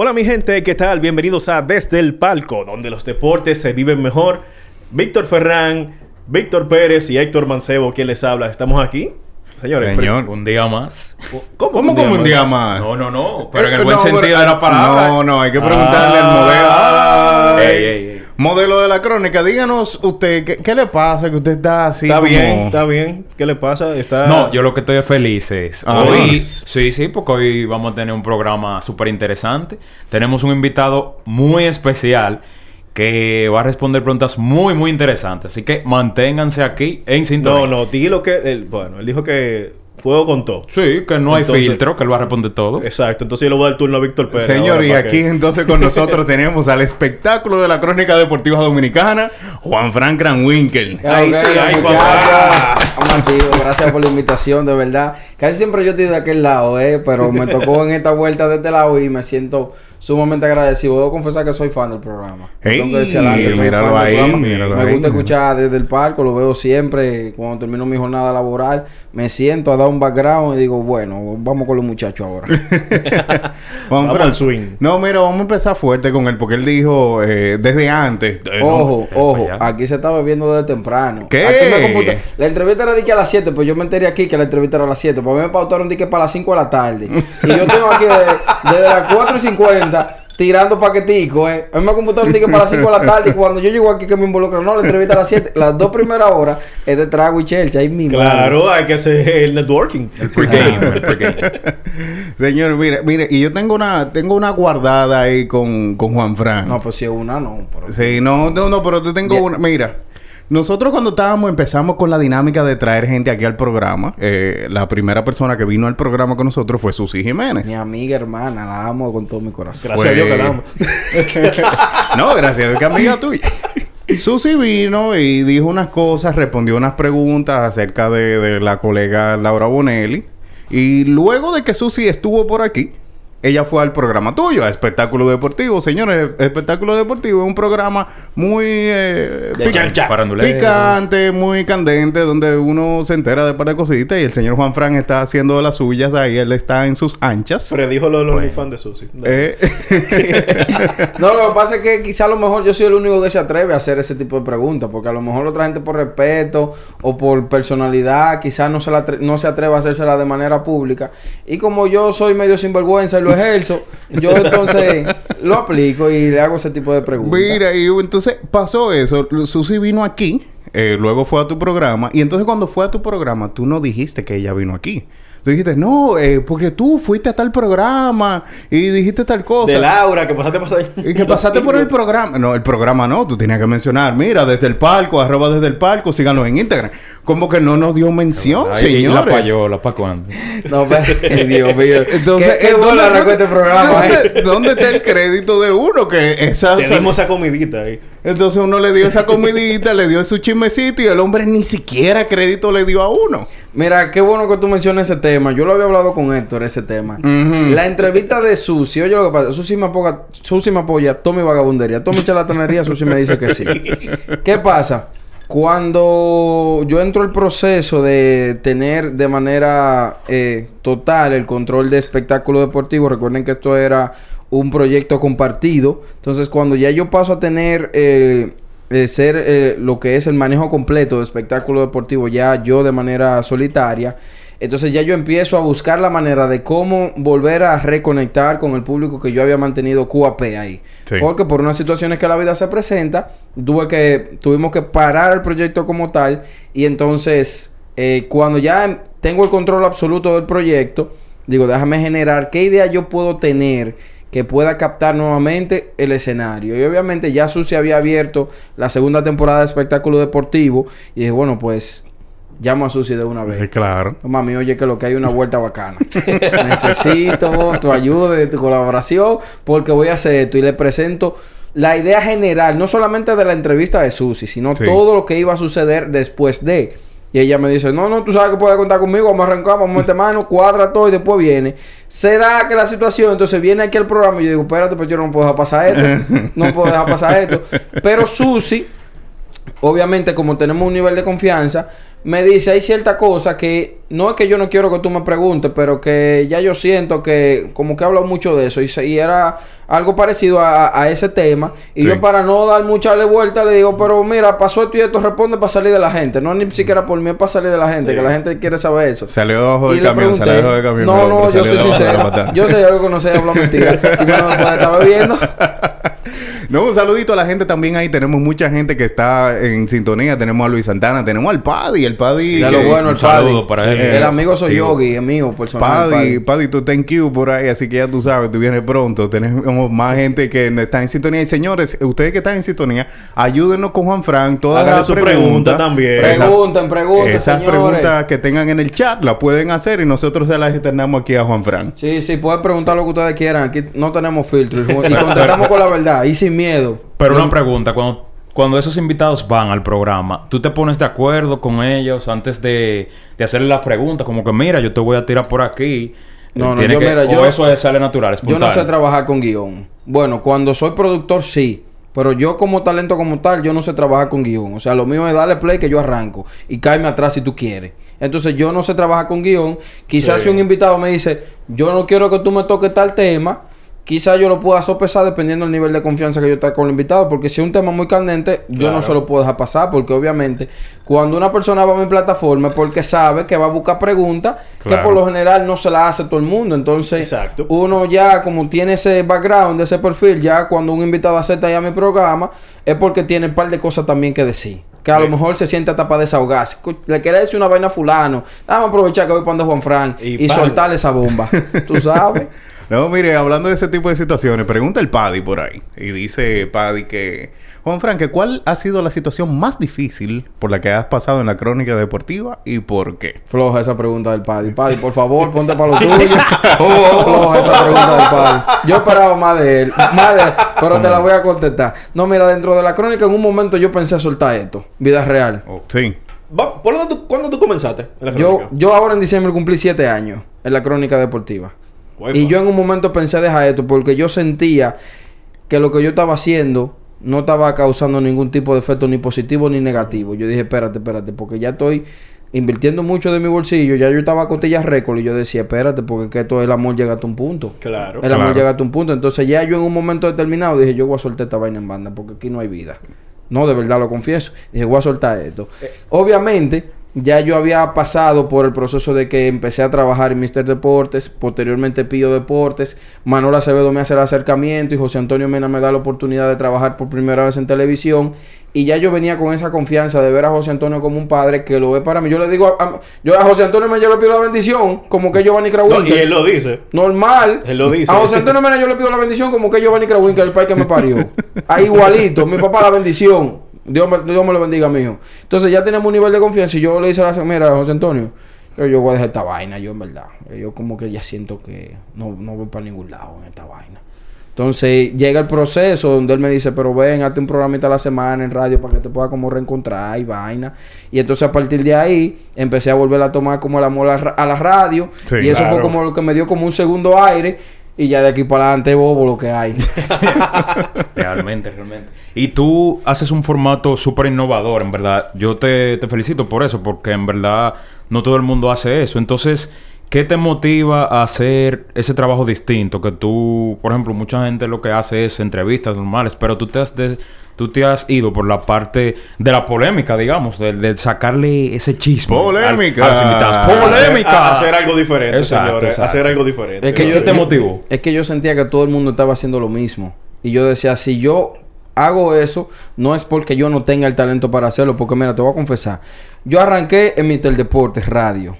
Hola mi gente, ¿qué tal? Bienvenidos a Desde el Palco, donde los deportes se viven mejor. Víctor Ferrán, Víctor Pérez y Héctor Mancebo, quien les habla. Estamos aquí. Señores, Señor, un día más. ¿cómo, ¿Cómo como un día más? No, no, no. Pero en Eh, el buen no, sentido pero- de la palabra. No, no, hay que preguntarle al modelo. Ay. Ey, ey, ey. Modelo de la crónica, díganos usted, ¿qué, qué le pasa que usted está así Está como- bien, está bien. ¿Qué le pasa? Está... No, yo lo que estoy feliz es. Ah. hoy, Feliz. sí, sí, porque hoy vamos a tener un programa súper interesante. Tenemos un invitado muy especial que va a responder preguntas muy, muy interesantes. Así que manténganse aquí en sintonía. No, no, di lo que... él- bueno, él dijo que fuego con todo. Sí, que no hay filtro, que él va a responder todo. Exacto, entonces yo le voy a dar el turno a Víctor Pérez. Señor, y aquí que- entonces con nosotros tenemos al espectáculo de la crónica deportiva dominicana, Juan Frank Kranwinkel. Ahí sí, ahí. Gracias por la invitación, de verdad. Casi siempre yo estoy de aquel lado, ¿eh? Pero me tocó en esta vuelta de este lado y me siento sumamente agradecido. Debo confesar que soy fan del programa. Ey, Tengo que decir adelante, soy míralo ahí, programa. míralo Me ahí. gusta escuchar desde el parco, lo veo siempre. Cuando termino mi jornada laboral, me siento a dar un background y digo, bueno, vamos con los muchachos ahora. Vamos al swing. No, mira, vamos a empezar fuerte con él porque él dijo eh, desde antes. eh, no, Ojo, ojo, aquí se está bebiendo desde temprano. ¿Qué? Aquí me La entrevista era de que a las 7, pues yo me enteré aquí que la entrevista era a las 7. Pues a mí me pautaron de que para las 5 de la tarde. Y yo tengo aquí de- desde las 4 y 50 tirando paqueticos, eh. A mí me computaron que para las 5 de la tarde. Y cuando yo llego aquí que me involucro, no, la entrevista a las 7. Las dos primeras horas es de trago y chelcha. Ahí mismo. Claro, hay que hacer el networking. El pregame. Señor, mire, mire, y yo tengo una, tengo una guardada ahí con, con Juan Fran. No, pues si es una, no. pero- Sí, no, no, no, pero te tengo una. Mira, nosotros cuando estábamos, empezamos con la dinámica de traer gente aquí al programa. eh, la primera persona que vino al programa con nosotros fue Susi Jiménez. Mi amiga hermana, la amo con todo mi corazón. Gracias a Dios que la amo. no, gracias a Dios que amiga tuya. Susi vino y dijo unas cosas, respondió unas preguntas acerca de, de la colega Laura Bonelli. Y luego de que Susi estuvo por aquí, ella fue al programa tuyo, a Espectáculo Deportivo. Señores, Espectáculo Deportivo es un programa muy... eh, picante, muy candente, donde uno se entera de un par de cositas y el señor Juan Fran está haciendo las suyas ahí, él está en sus anchas. Predijo lo de los Bueno. OnlyFans de Susi. Eh, No, lo que pasa es que quizá a lo mejor yo soy el único que se atreve a hacer ese tipo de preguntas, porque a lo mejor otra gente por respeto o por personalidad quizás no se, la no se atreve a hacérsela de manera pública. Y como yo soy medio sinvergüenza y lo ejerzo, yo entonces lo aplico y le hago ese tipo de preguntas. Mira, y entonces pasó eso. Susi vino aquí, eh, luego fue a tu programa, y entonces cuando fue a tu programa, tú no dijiste que ella vino aquí. Tú dijiste, no, eh, porque tú fuiste a tal programa y dijiste tal cosa. De Laura, que pasaste por ahí. Y que pasaste por el programa. No, el programa no. Tú tenías que mencionar. Mira, desde el palco, arroba desde el palco. Síganos en Instagram. Como que no nos dio mención, Ay, y la señores. payola, ¿para cuándo? No, pero, Dios mío. Entonces, qué, qué ¿dónde- arrancó dónde- este programa, eh. ¿dónde, dónde está el crédito de uno? Que esa... Te dimos esa comidita ahí. Entonces uno le dio esa comidita, le dio su chismecito y el hombre ni siquiera crédito le dio a uno. Mira, qué bueno que tú mencionas ese tema. Yo lo había hablado con Héctor, ese tema. La entrevista de Susi, oye lo que pasa, Susi me apoya, Susi me apoya, toda mi vagabundería, toda mi charlatanería, Susi me dice que sí. ¿Qué pasa? Cuando yo entro al proceso de tener de manera eh, total el control de espectáculo deportivo, recuerden que esto era un proyecto compartido. Entonces, cuando ya yo paso a tener eh, eh, ser eh, lo que es el manejo completo de espectáculo deportivo, ya yo de manera solitaria, entonces ya yo empiezo a buscar la manera de cómo volver a reconectar con el público que yo había mantenido QAP ahí. Sí. Porque por unas situaciones que la vida se presenta, tuve que, tuvimos que parar el proyecto como tal. Y entonces, eh, cuando ya tengo el control absoluto del proyecto, digo, déjame generar qué idea yo puedo tener que pueda captar nuevamente el escenario. Y obviamente ya Susi había abierto la segunda temporada de espectáculo deportivo. Y dije, bueno, pues llamo a Susi de una vez. Sí, claro. Mami, oye, que lo que hay es una vuelta bacana. Necesito tu ayuda y tu colaboración porque voy a hacer esto y le presento la idea general, no solamente de la entrevista de Susi, sino Sí. todo lo que iba a suceder después de. Y ella me dice, no, no, tú sabes que puedes contar conmigo, vamos a arrancar, vamos a meter mano, cuadra todo y después viene. Se da que la situación, entonces viene aquí el programa y yo digo, espérate, pues yo no puedo dejar pasar esto, no puedo dejar pasar esto. Pero Susi, obviamente como tenemos un nivel de confianza, me dice, hay cierta cosa que no es que yo no quiero que tú me preguntes, pero que ya yo siento que como que hablo mucho de eso y, se- y era algo parecido a, a ese tema. Y Sí. yo para no dar mucha vuelta le digo, pero mira, pasó esto y esto, responde para salir de la gente. No ni siquiera por mí, es para salir de la gente, Sí. que la gente quiere saber eso. Salió debajo del camión, pregunté, salió debajo del camión. No, no, yo soy sincero. Yo sé algo que no sé, hablo mentira. Y me lo estaba viendo. No, un saludito a la gente también ahí. Tenemos mucha gente que está en sintonía. Tenemos a Luis Santana, tenemos al Paddy. El Paddy. De lo bueno, el un saludo Paddy. para Sí. él. El amigo soy Tío. Yogi, es mío, personal. Paddy, Paddy. Paddy, tú thank you por ahí, así que ya tú sabes, tú vienes pronto. Tenemos más gente que está en sintonía. Y señores, ustedes que están en sintonía, ayúdenos con Juan Frank. Todas Háganle las su preguntas pregunta también. Pregunten, pregunten, Esas señores. preguntas que tengan en el chat las pueden hacer y nosotros se las externamos aquí a Juan Frank. Sí, sí, pueden preguntar lo que ustedes quieran. Aquí no tenemos filtro. Y y contestamos con la verdad y sin miedo. Pero No- una pregunta, cuando, cuando esos invitados van al programa, ¿tú te pones de acuerdo con ellos antes de, de hacerle las preguntas? Como que, mira, yo te voy a tirar por aquí. No, no, Tiene yo, que- mira, o yo- eso es- sale natural, Yo no sé trabajar con guion. Bueno, cuando soy productor sí. Pero yo como talento como tal, yo no sé trabajar con guion. O sea, lo mío es darle play que yo arranco. Y caerme atrás si tú quieres. Entonces yo no sé trabajar con guion. Quizás Sí. si un invitado me dice, yo no quiero que tú me toques tal tema. Quizás yo lo pueda sopesar dependiendo del nivel de confianza que yo tenga con el invitado. Porque si es un tema muy candente, yo no se lo puedo dejar pasar. Porque obviamente, cuando una persona va a mi plataforma es porque sabe que va a buscar preguntas que por lo general no se las hace todo el mundo. Entonces, Exacto. uno ya como tiene ese background, ese perfil, ya cuando un invitado acepta ya mi programa, es porque tiene un par de cosas también que decir. Que a lo mejor se siente hasta para desahogarse. Le quiere decir una vaina a fulano. Vamos a aprovechar que voy para donde Juan Fran Y y, soltarle esa bomba. Tú sabes. No, mire, hablando de ese tipo de situaciones, pregunta el Paddy por ahí. Y dice Paddy que, Juan Frank, que ¿cuál ha sido la situación más difícil por la que has pasado en la crónica deportiva y por qué? Floja esa pregunta del Paddy. Paddy, por favor, ponte para lo tuyo. Floja esa pregunta del Paddy. Yo esperaba más de él. Más de él. Pero te la voy a contestar. No, mira, dentro de la crónica en un momento yo pensé soltar esto. Vida real. Sí. Va- ¿Por dónde tú, ¿Cuándo tú comenzaste en la Yo, yo ahora en diciembre cumplí siete años en la crónica deportiva. Y yo en un momento pensé dejar esto porque yo sentía que lo que yo estaba haciendo no estaba causando ningún tipo de efecto ni positivo ni negativo. Yo dije, espérate, espérate, porque ya estoy invirtiendo mucho de mi bolsillo. Ya yo estaba a costillas récord y yo decía, espérate, porque que esto el amor llega hasta un punto. Claro. El amor llega hasta un punto. Entonces ya yo en un momento determinado dije, yo voy a soltar esta vaina en banda porque aquí no hay vida. No, de verdad lo confieso. Dije, voy a soltar esto. Obviamente, ya yo había pasado por el proceso de que empecé a trabajar en Mister Deportes, posteriormente Pío Deportes, Manuel Acevedo me hace el acercamiento y José Antonio Mena me da la oportunidad de trabajar por primera vez en televisión. Y ya yo venía con esa confianza de ver a José Antonio como un padre que lo ve para mí. Yo le digo, a, a- yo a José Antonio Mena yo le pido la bendición, como que Giovanni No, y Krawinkel. él lo dice. Normal. Él lo dice. A José Antonio Mena yo le pido la bendición como que Giovanni Krawinkel, el país que me parió. Ahí igualito. Mi papá la bendición. Dios me, Dios me lo bendiga, mijo. Entonces ya tenemos un nivel de confianza y yo le hice a la mira, José Antonio, yo, yo voy a dejar esta vaina, yo en verdad. Yo como que ya siento que no, no voy para ningún lado en esta vaina. Entonces llega el proceso donde él me dice, pero ven, hazte un programita a la semana en radio para que te pueda como reencontrar y vaina. Y entonces a partir de ahí empecé a volver a tomar como el amor a, la ra- a la radio. Sí, y eso claro. fue como lo que me dio como un segundo aire. Y ya de aquí para adelante bobo lo que hay. Realmente, realmente. Y tú haces un formato súper innovador, en verdad. Yo te, te felicito por eso, porque en verdad no todo el mundo hace eso. Entonces, ¿qué te motiva a hacer ese trabajo distinto? Que tú, por ejemplo, mucha gente lo que hace es entrevistas normales, pero tú te has, de- tú te has ido por la parte de la polémica, digamos, de, de sacarle ese chisme. al- Polémica. a los invitados. Hacer- ¡Polémica! a- hacer algo diferente, Exacto, señores. exacto. Hacer algo diferente. Es que ¿Qué yo te motivó? Es que yo sentía que todo el mundo estaba haciendo lo mismo. Y yo decía, si yo hago eso, no es porque yo no tenga el talento para hacerlo. Porque mira, te voy a confesar. Yo arranqué en mi Deportes Radio.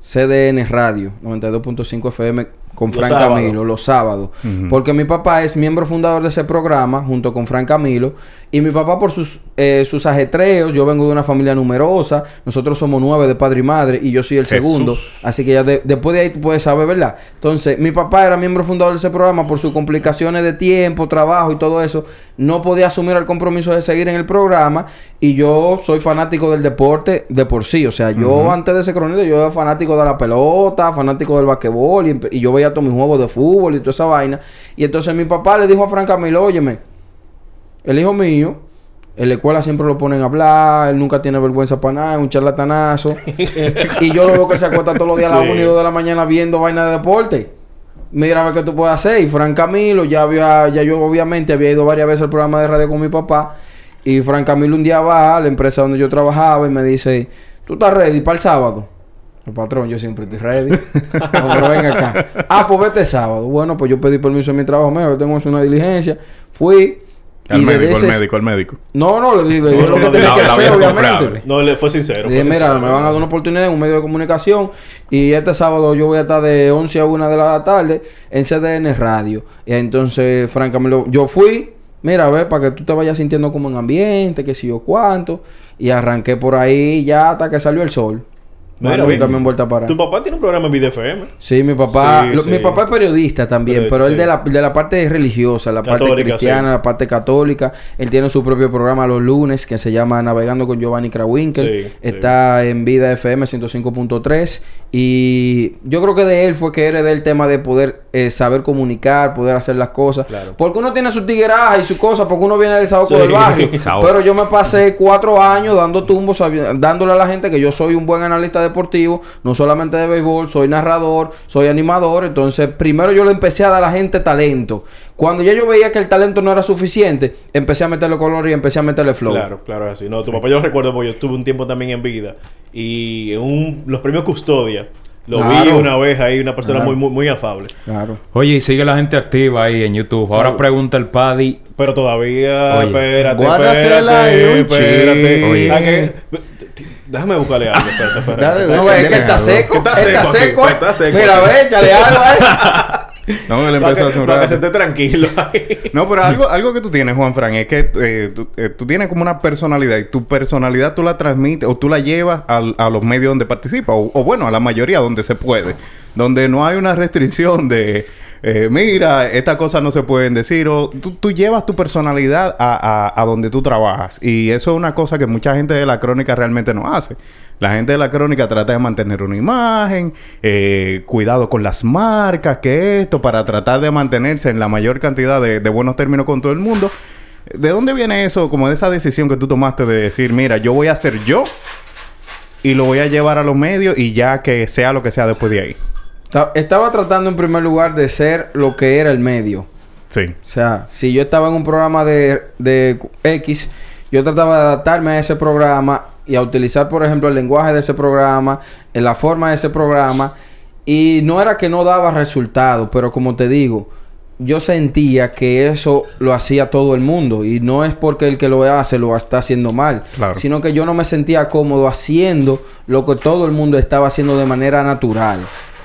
CDN Radio, 92.5 FM con Los Fran sábados. Camilo, los sábados. Porque mi papá es miembro fundador de ese programa junto con Fran Camilo. Y mi papá por sus, eh, sus ajetreos, yo vengo de una familia numerosa. Nosotros somos nueve de padre y madre y yo soy el Jesús. segundo. Así que ya de- después de ahí tú puedes saber, ¿verdad? Entonces, mi papá era miembro fundador de ese programa por sus complicaciones de tiempo, trabajo y todo eso. No podía asumir el compromiso de seguir en el programa. Y yo soy fanático del deporte de por sí. O sea, yo antes de ese cronito, yo era fanático de la pelota, fanático del basquetbol. Y, y yo veía todos mis juegos de fútbol y toda esa vaina. Y entonces mi papá le dijo a Fran Camilo, óyeme, el hijo mío, en la escuela siempre lo ponen a hablar, él nunca tiene vergüenza para nada, es un charlatanazo. y yo lo veo que se acuesta todos los días a las Sí. 1 y 2 de la mañana viendo vaina de deporte. Mira a ver qué tú puedes hacer. Y Fran Camilo, ya había, ya yo obviamente había ido varias veces al programa de radio con mi papá. Y Fran Camilo un día va a la empresa donde yo trabajaba y me dice, ¿tú estás ready para el sábado? El patrón, yo siempre estoy ready. No, pero ven acá. Ah, pues vete sábado. Bueno, pues yo pedí permiso en mi trabajo. Mira, yo tengo que hacer una diligencia. Fui. Al médico, al médico, al médico. No, no, le dije le dije No, lo que no, tenía no, que hacer, obviamente. No, le fue sincero. Le dije, fue mira, sincero. me van a dar una oportunidad en un medio de comunicación y este sábado yo voy a estar de 11 a 1 de la tarde en CDN Radio. Y entonces, francamente, yo fui, mira, a ver, para que tú te vayas sintiendo como en ambiente, que si yo cuánto. Y arranqué por ahí ya hasta que salió el sol. Mira, Bueno, bien. nunca me han vuelto a parar. Tu papá tiene un programa en VDFM. Sí, mi papá, Sí, lo- sí. mi papá es periodista también, Pero, pero él sí. de la, de la parte religiosa, la parte cristiana, sí. la parte católica. Él tiene su propio programa los lunes que se llama Navegando con Giovanni Krawinkel. Sí, Está en Vida FM 105.3 y yo creo que de él fue que heredé el tema de poder eh, saber comunicar, poder hacer las cosas. Claro. Porque uno tiene su tigueraja y su cosa, porque uno viene del saoco Sí. del barrio. Pero yo me pasé cuatro años dando tumbos, dándole a la gente que yo soy un buen analista deportivo, no solamente de béisbol, soy narrador, soy animador. Entonces, primero yo le empecé a dar a la gente talento. Cuando ya yo veía que el talento no era suficiente, empecé a meterle color y empecé a meterle flow. Claro, claro, así. No, tu papá yo lo recuerdo porque yo estuve un tiempo también en vida. Y en un, los premios Custodia, lo vi una vez ahí, una persona Claro. muy, muy, muy afable. Claro. Oye, y sigue la gente activa ahí en YouTube. Ahora pregunta el Paddy. Pero todavía, Oye. espérate, Guárdasela ahí un espérate, espérate. chin. Oye. Déjame buscarle algo, espérate, espérate. Dale, No, dale, es que está seco. Que está seco eh. está seco Mira, ve, échale algo a eso. No, él empezó que, hace un para que se rato. esté tranquilo ahí. No, pero algo, algo que tú tienes, Juan Fran, es que eh, tú, eh, tú tienes como una personalidad y tu personalidad tú la transmites o tú la llevas al- a los medios donde participas, o, o bueno, a la mayoría donde se puede, donde no hay una restricción de, eh, mira, estas cosas no se pueden decir, o tú, llevas tu personalidad a, donde tú trabajas y eso es una cosa que mucha gente de la crónica realmente no hace. La gente de la crónica trata de mantener una imagen, eh, cuidado con las marcas, que esto, para tratar de mantenerse en la mayor cantidad de, de buenos términos con todo el mundo. ¿De dónde viene eso? Como de esa decisión que tú tomaste de decir, mira, yo voy a ser yo y lo voy a llevar a los medios y ya que sea lo que sea después de ahí. Ta- Estaba tratando en primer lugar de ser lo que era el medio. Sí. O sea, si yo estaba en un programa de, de X, yo trataba de adaptarme a ese programa y a utilizar, por ejemplo, el lenguaje de ese programa, en la forma de ese programa. Y no era que no daba resultados, pero como te digo, yo sentía que eso lo hacía todo el mundo. Y no es porque el que lo hace lo está haciendo mal, Claro. sino que yo no me sentía cómodo haciendo lo que todo el mundo estaba haciendo de manera natural.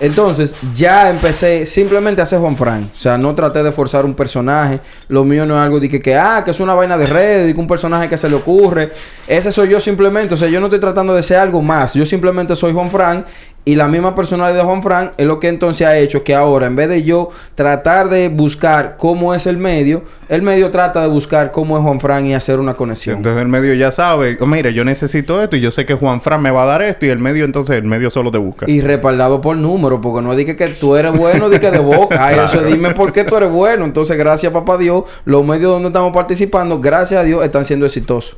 Entonces, ya empecé simplemente a hacer Juan Fran. O sea, no traté de forzar un personaje. Lo mío no es algo de que, que, ah, que es una vaina de red, y que un personaje que se le ocurre. Ese soy yo simplemente. O sea, yo no estoy tratando de ser algo más. Yo simplemente soy Juan Fran. Y la misma personalidad de Juan Fran es lo que entonces ha hecho que ahora, en vez de yo tratar de buscar cómo es el medio, el medio trata de buscar cómo es Juan Fran y hacer una conexión. Entonces el medio ya sabe, oh, mira, yo necesito esto y yo sé que Juan Fran me va a dar esto y el medio entonces el medio solo te busca. Y respaldado por número, porque no es de que, tú eres bueno, que de boca. Ay, Eso dime por qué tú eres bueno. Entonces, gracias, papá Dios, los medios donde estamos participando, gracias a Dios, están siendo exitosos.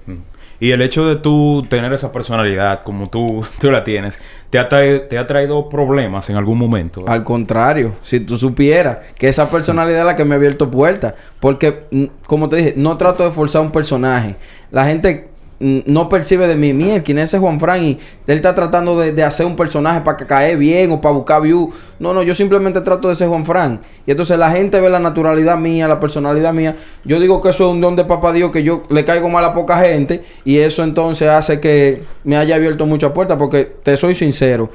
Y el hecho de tú tener esa personalidad como tú, tú la tienes, ¿te ha, ¿te ha traído problemas en algún momento? Al contrario, si tú supieras que esa personalidad es la que me ha abierto puertas. Porque, mm, como te dije, no trato de forzar un personaje. La gente no percibe de mí, mira, quién es ese Juan Fran y él está tratando de, de hacer un personaje para que cae bien o para buscar view. No, no, yo simplemente trato de ser Juan Fran. Y entonces la gente ve la naturalidad mía, la personalidad mía. Yo digo que eso es un don de papá Dios que yo le caigo mal a poca gente y eso entonces hace que me haya abierto muchas puertas porque te soy sincero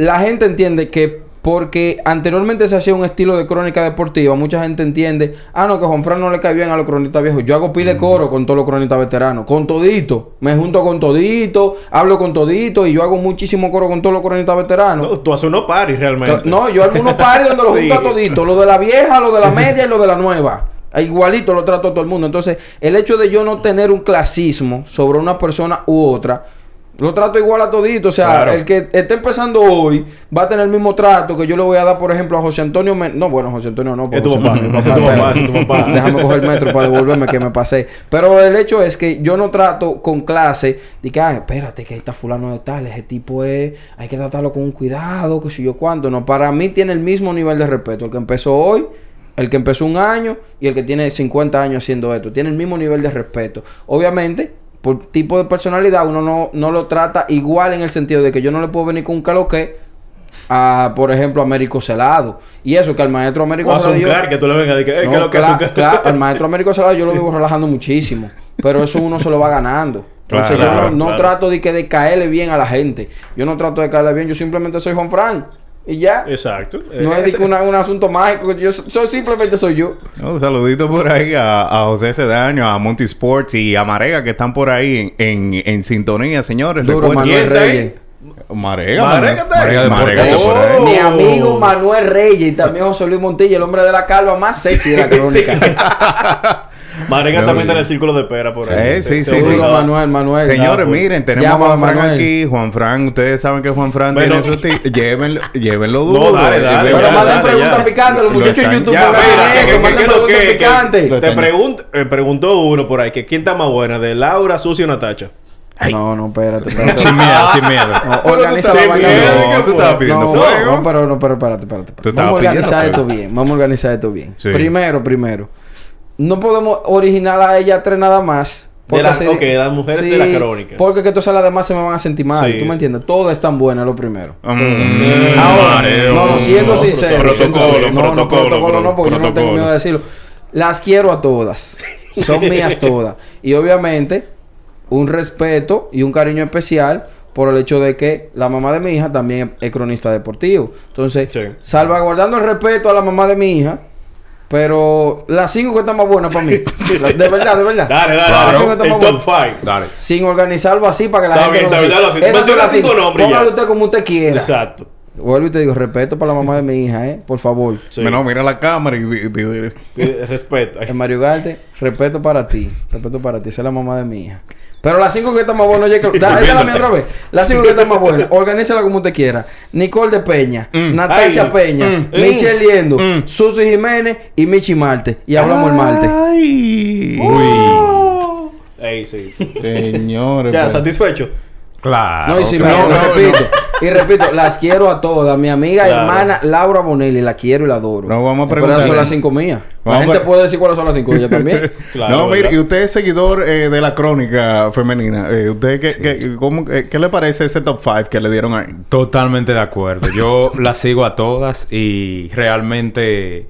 la gente entiende que porque anteriormente se hacía un estilo de crónica deportiva, mucha gente entiende, ah, no, que Juan Fran no le cae bien a los cronistas viejos. Yo hago pile coro con todos los cronistas veteranos, con todito. Me junto con todito, hablo con todito y yo hago muchísimo coro con todos los cronistas veteranos. No, tú haces unos paris realmente. No, yo hago unos pares donde los Sí. junto a todito, lo de la vieja, lo de la media y lo de la nueva. Igualito lo trato a todo el mundo. Entonces, el hecho de yo no tener un clasismo sobre una persona u otra, lo trato igual a todito. O sea, Claro. el que esté empezando hoy va a tener el mismo trato que yo le voy a dar, por ejemplo, a José Antonio. Men- no, bueno, José Antonio no. porque Es tu papá. Déjame coger el metro para devolverme que me pasé. Pero el hecho es que yo no trato con clase de que, ah, espérate, que ahí está fulano de tal, ese tipo es, hay que tratarlo con un cuidado, que si yo cuánto. No, para mí tiene el mismo nivel de respeto. El que empezó hoy, el que empezó un año y el que tiene 50 años haciendo esto. Tiene el mismo nivel de respeto. Obviamente, por tipo de personalidad, uno no, no lo trata igual en el sentido de que yo no le puedo venir con un caloque a, por ejemplo, a Américo Celado. Y eso, que al maestro Américo O a Celado... yo- que tú le vengas decir, eh, ¿qué es no, que es cla- Zuncar? claro, al maestro Américo Salado yo lo vivo relajando muchísimo. Pero eso uno se lo va ganando. Entonces Claro, yo no, no claro. trato de que de caerle bien a la gente. Yo no trato de caerle bien, yo simplemente soy Juan Fran. Y ya. Exacto. No Eh, es que una- un asunto mágico. Yo so- soy, simplemente soy yo. No, un saludito por ahí a, a José Cedaño, a Monty Sports y a Marega que están por ahí en, en, en sintonía, señores. Duro, Recuerden- Manuel. Reyes. Marega, Marega. Marega ahí. Oh. Mi amigo Manuel Reyes y también José Luis Montilla, el hombre de la calva más sexy de la crónica. Marega No, también está en el círculo de espera por ahí. sí, sí, sí. Manuel, Manuel. Señores, pues. miren, tenemos a Juan Fran aquí. Juan Fran, ustedes saben que Juan Fran tiene su llévenlo, llévenlo duro. No, dale, dale. Pero manden preguntas picantes, los Lo muchachos en YouTube Ya, mira. Te pregunto, eh, preguntó uno por ahí que quién está más buena, de Laura, Susi o Natacha. No, no, espérate, espérate. sin miedo, sin miedo. No, organiza la vaina bien. tú estabas pidiendo no, fuego. No, pero no, pero espérate, espérate. Espérate. Vamos a organizar esto bien. Vamos a organizar esto bien. Sí. Primero, primero. No podemos originar a ella tres nada más. De las- sería- ok, las mujeres de la crónica. Porque que entonces las demás se me van a sentir mal. Sí, ¿Tú me sí. entiendes? Todas están buenas, lo primero. Mm, Ahora, mareo. no, no, siendo sincero. Protocolo, siendo sincero. no, no, protocolo, protocolo no, porque yo no tengo protocolo. miedo de decirlo. Las quiero a todas. Son mías todas. Y obviamente, un respeto y un cariño especial por el hecho de que la mamá de mi hija también es cronista deportivo. Entonces, Sí. salvaguardando el respeto a la mamá de mi hija, pero las cinco que están más buenas para mí. De verdad, de verdad. Dale, dale, Las cinco están El más top buenas. five. Dale. Sin organizarlo así para que la Está gente bien, no está lo bien, son Menciona las cinco nombres ya. Póngalo usted como usted quiera. Exacto. Vuelvo y te digo, respeto para la mamá de mi hija, ¿eh? Por favor. Sí. No, mira la cámara y vi- Eh, Respeto. En Mario Garte, respeto para ti. Respeto para ti. Esa es la mamá de mi hija. Pero las cinco que están más buenas, oye, que- da- esa es la mía otra vez. Las cinco que están más buenas, organízala como usted quiera. Nicole de Peña, Natacha Ay. Peña, Mm. Michelle Liendo, Mm. Susi Jiménez y Michi Marte. Y hablamos el martes. Ay. Ey, sí. Señores. ya, pues. satisfecho. Claro. No, y si claro. me repito, y repito, las quiero a todas. Mi amiga Claro. hermana Laura Bonelli, la quiero y la adoro. No, vamos a esas preguntarle. son las cinco mías. La gente puede decir cuáles son las cinco de ella también. Claro, no, mire, y usted es seguidor eh, de la crónica femenina. Eh, ¿Usted qué, qué, cómo- eh, qué le parece ese top 5 que le dieron ahí? Totalmente de acuerdo. Yo las sigo a todas y realmente...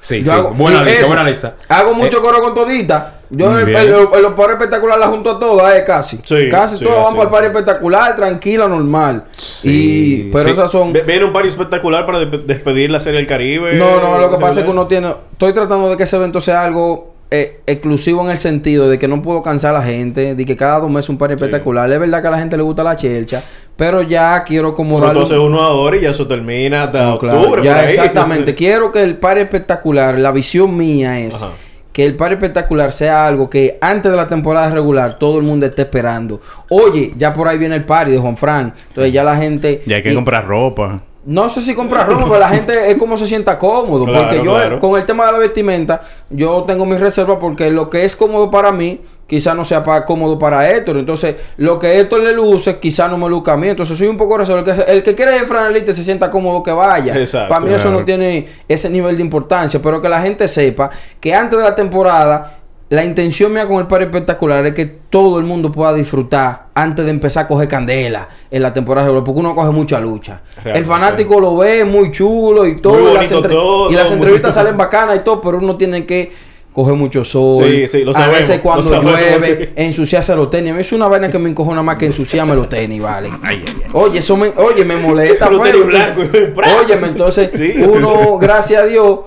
Sí, Yo sí. hago- buena y lista, eso, buena lista. Hago mucho Eh, coro con todita. Yo en, bien. en lo- en los pares espectaculares la junto a todas, eh, casi. Sí, casi sí, todas van así para el par es. espectacular, tranquila, normal. Sí, y pero sí. esas son. Viene un par espectacular para de- despedir la Serie del Caribe. No, no, lo que pasa es que uno tiene. Estoy tratando de que ese evento sea algo eh, exclusivo en el sentido de que no puedo cansar a la gente, de que cada dos meses un par espectacular. Es verdad que a la gente le gusta la chelcha, pero ya quiero como darle entonces uno ahora y ya eso termina hasta No, claro. octubre. Ya, por ahí. exactamente. Quiero que el par espectacular, la visión mía es Ajá. Que el par espectacular sea algo que antes de la temporada regular todo el mundo esté esperando. Oye, ya por ahí viene el party de Juan Fran. Entonces ya la gente. Ya hay que y- comprar ropa. No sé si comprar ropa, pero la gente es como se sienta cómodo. Claro, porque yo, claro. con el tema de la vestimenta, yo tengo mis reservas porque lo que es cómodo para mí, quizás no sea para, cómodo para Héctor. Entonces, lo que Héctor le luce, quizás no me luzca a mí. Entonces, soy un poco reservado. El que, el que quiere en franelita y se sienta cómodo que vaya. Exacto, para mí eso no tiene ese nivel de importancia. Pero que la gente sepa que antes de la temporada, la intención mía con el par espectacular es que todo el mundo pueda disfrutar antes de empezar a coger candela en la temporada regular, porque uno coge mucha lucha. Realmente. El fanático lo ve muy chulo y todo, y, las bonito todo, y las muy entrevistas bonito. salen bacanas y todo, pero uno tiene que coger mucho sol. Sí, sí, lo a veces cuando sabemos, llueve, sí. ensuciarse los tenis. A mí es una vaina que me encojona más que ensuciarme los tenis, vale. Oye, eso me, oye, me molesta. Los tenis. Óyeme, entonces, Sí. uno, gracias a Dios,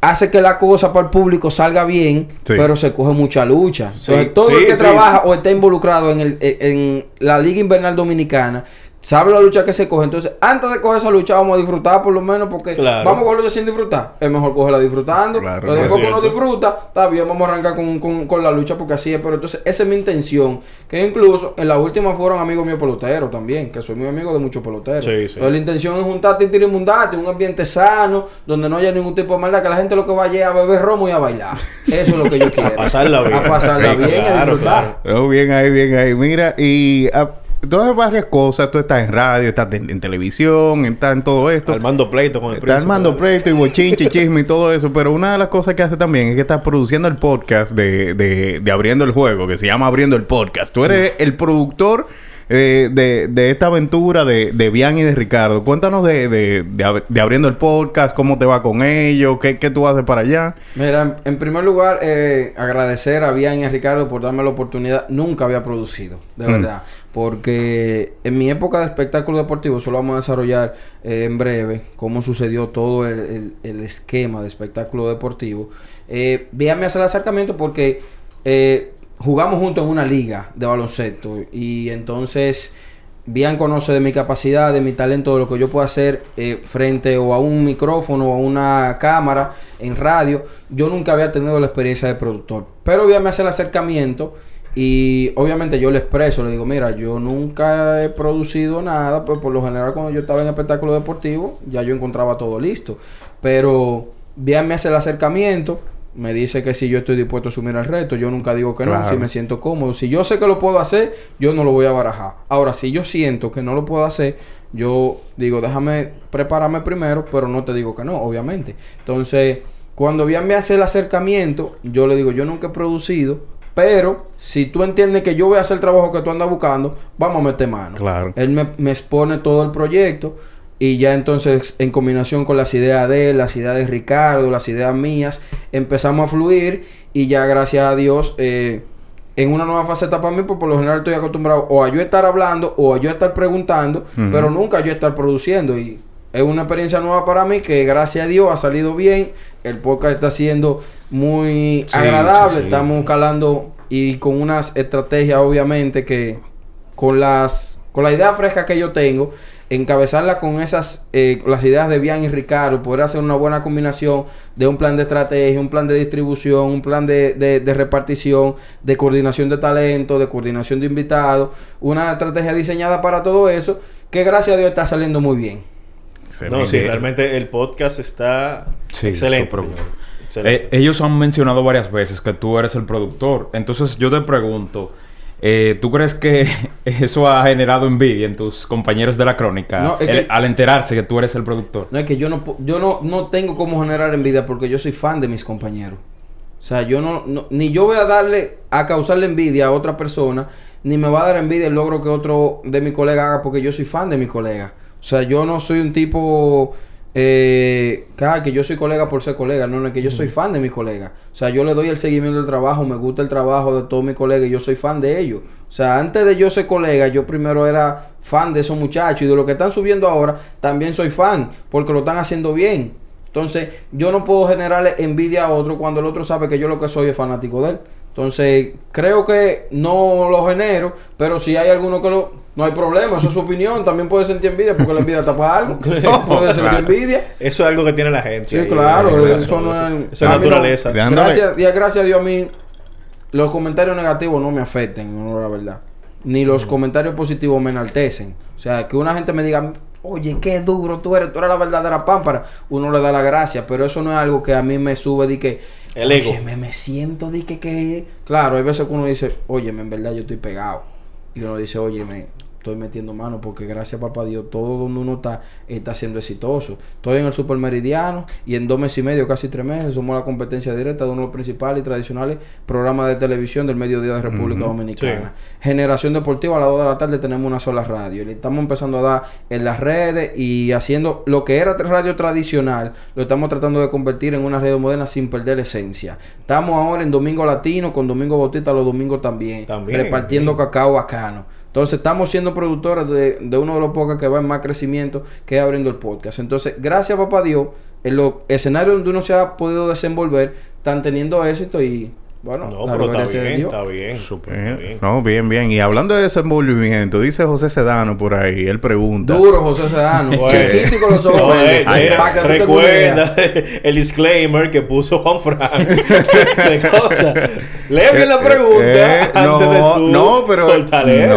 hace que la cosa para el público salga bien, Sí. pero se coge mucha lucha. Entonces, todo el que trabaja o está involucrado en, el, en la Liga Invernal Dominicana sabe la lucha que se coge. Entonces, antes de coger esa lucha, vamos a disfrutar por lo menos, porque Claro. vamos a coger lucha sin disfrutar. Es mejor cogerla disfrutando. Claro, pero es después que uno cierto. disfruta, está bien, vamos a arrancar con, con- con la lucha, porque así es. Pero entonces, esa es mi intención. Que incluso en la última fueron amigos míos peloteros también, que soy muy amigo de muchos peloteros. Sí, sí. Entonces, la intención es juntar Tintiri Mundate, un ambiente sano, donde no haya ningún tipo de maldad, que la gente lo que vaya es a beber romo y a bailar. Eso es lo que yo quiero. pasarla bien. A pasarla bien, a claro, disfrutar. claro. Oh, bien ahí, bien ahí. Mira, y ah, tú haces varias cosas. Tú estás en radio, estás en, en televisión, estás en todo esto. Armando pleito con el Está príncipe. armando pleito y bochinche, chisme y todo eso. Pero una de las cosas que hace también es que está produciendo el podcast de, de, de Abriendo el Juego, que se llama Abriendo el Podcast. Tú eres el productor eh, de, de esta aventura de, de Bian y de Ricardo. Cuéntanos de, de, de ab- de Abriendo el Podcast, cómo te va con ellos, qué, qué tú haces para allá. Mira, en, en primer lugar, eh, agradecer a Bian y a Ricardo por darme la oportunidad. Nunca había producido, de Mm. verdad. Porque en mi época de espectáculo deportivo, eso lo vamos a desarrollar eh, en breve, cómo sucedió todo el, el- el esquema de espectáculo deportivo. Eh, Bian me hace el acercamiento porque eh, jugamos juntos en una liga de baloncesto. Y entonces Bian conoce de mi capacidad, de mi talento, de lo que yo puedo hacer eh, frente o a un micrófono o a una cámara en radio. Yo nunca había tenido la experiencia de productor. Pero Bian me hace el acercamiento y obviamente yo le expreso, le digo, mira, yo nunca he producido nada, pues por lo general cuando yo estaba en espectáculo deportivo ya yo encontraba todo listo. Pero Bian me hace el acercamiento. Me dice que si yo estoy dispuesto a asumir el reto, yo nunca digo que no, si me siento cómodo. Si yo sé que lo puedo hacer, yo no lo voy a barajar. Ahora, si yo siento que no lo puedo hacer, yo digo, déjame prepararme primero, pero no te digo que no, obviamente. Entonces, cuando bien me hace el acercamiento, yo le digo, yo nunca he producido, pero si tú entiendes que yo voy a hacer el trabajo que tú andas buscando, vamos a meter mano. Claro. Él me, me expone todo el proyecto y ya entonces en combinación con las ideas de él, las ideas de Ricardo, las ideas mías, empezamos a fluir y ya gracias a Dios eh, en una nueva faceta para mí, pues por lo general estoy acostumbrado o a yo estar hablando o a yo estar preguntando, pero nunca yo estar produciendo. Y es una experiencia nueva para mí que gracias a Dios ha salido bien, el podcast está siendo muy Sí, agradable, sí. estamos calando y con unas estrategias obviamente que con las con la idea fresca que yo tengo encabezarla con esas eh, las ideas de Bian y Ricardo poder hacer una buena combinación de un plan de estrategia un plan de distribución un plan de, de- de repartición de coordinación de talento de coordinación de invitados una estrategia diseñada para todo eso que gracias a Dios está saliendo muy bien No, sí, realmente el podcast está Sí, excelente. Excelente. Eh, ellos han mencionado varias veces que tú eres el productor. Entonces yo te pregunto, eh, ¿tú crees que eso ha generado envidia en tus compañeros de la crónica No, es el- que- al enterarse que tú eres el productor? No es que yo no yo no, no tengo cómo generar envidia porque yo soy fan de mis compañeros. O sea, yo no, no- ni yo voy a darle a causarle envidia a otra persona, ni me va a dar envidia el logro que otro de mi colega haga porque yo soy fan de mi colega. O sea, yo no soy un tipo eh, ah, que yo soy colega por ser colega, no, no es que yo soy fan de mi colega. O sea, yo le doy el seguimiento del trabajo, me gusta el trabajo de todos mis colegas y yo soy fan de ellos. O sea, antes de yo ser colega, yo primero era fan de esos muchachos y de lo que están subiendo ahora, también soy fan porque lo están haciendo bien. Entonces, yo no puedo generarle envidia a otro cuando el otro sabe que yo lo que soy es fanático de él. Entonces, creo que no lo genero, pero si hay alguno que lo... No hay problema, eso es su opinión. También puede sentir envidia porque la envidia tapa algo. puede sentir envidia. Eso es algo que tiene la gente. Sí, ahí, claro, eso no es... Esa no- naturaleza. Dándole- Gracias, y gracias a Dios a mí los comentarios negativos no me afectan, en honor a la verdad. Ni los comentarios positivos me enaltecen. O sea, que una gente me diga, Oye, qué duro tú eres, tú eres la verdadera pámpara. Uno le da la gracia, pero eso no es algo que a mí me sube de que. El ego. Oye, me, me siento de que, que. Claro, hay veces que uno dice, oye, en verdad yo estoy pegado. Y uno dice, oye, me estoy metiendo mano porque gracias a papá Dios, todo donde uno está, está siendo exitoso. Estoy en el Supermeridiano y en dos meses y medio, casi tres meses, somos la competencia directa de uno de los principales y tradicionales programas de televisión del mediodía de República Dominicana. Generación Deportiva a las 2 de la tarde tenemos una sola radio. Le estamos empezando a dar en las redes y haciendo lo que era radio tradicional, lo estamos tratando de convertir en una radio moderna sin perder la esencia. Estamos ahora en Domingo Latino con Domingo Bautista los domingos también, También, repartiendo cacao bacano. Entonces estamos siendo productores de, de uno de los podcasts que va en más crecimiento que es abriendo el podcast. Entonces, gracias papá Dios, en los escenarios donde uno se ha podido desenvolver, están teniendo éxito y bueno, No, pero está de bien, está bien. Está Eh, bien. No, bien, bien. Y hablando de desenvolvimiento, dice José Sedano por ahí, él pregunta. Duro, José Sedano. Chiquito con los ojos No, eh, mira, Para que recuerda el disclaimer que puso Juan Fran de cosas. Lee bien la pregunta Eh, antes de no, tú no, pero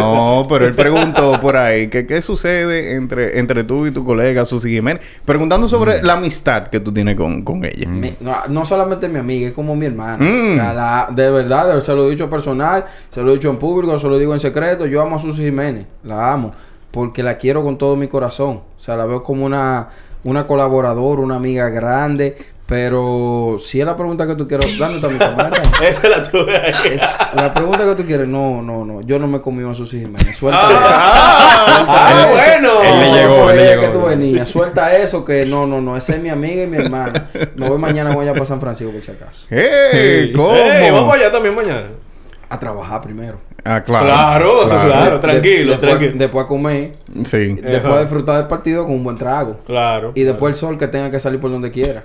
no, pero él preguntó por ahí que qué sucede entre, entre tú y tu colega Susi Jiménez, preguntando sobre Mm. la amistad que tú tienes con, con ella. Mi- no, no solamente mi amiga, es como mi hermana. Mm. O sea, la- de verdad, se lo he dicho personal, se lo he dicho en público, se lo digo en secreto. Yo amo a Susi Jiménez, la amo, porque la quiero con todo mi corazón. O sea, la veo como una, una colaboradora, una amiga grande. Pero si es la pregunta que tú quieres, ¿dónde está mi cámara? Esa es la tuya. Es- la pregunta que tú quieres, no, no, no. Yo no me comí a Susi Jiménez. Suelta Ah, ah, eso. bueno. Él le llegó, él le creía llegó. que tú venías. Suelta eso que no, no, no. Esa es mi amiga y mi hermana. Me voy mañana voy a para San Francisco por si acaso. ¡Hey! ¿Cómo? Ey, vamos allá también mañana. A trabajar primero. Ah, claro. Claro, claro, tranquilo, después, tranquilo. Después a comer. Sí. Después a disfrutar del partido con un buen trago. Claro. Y después el sol que tenga que salir por donde quiera.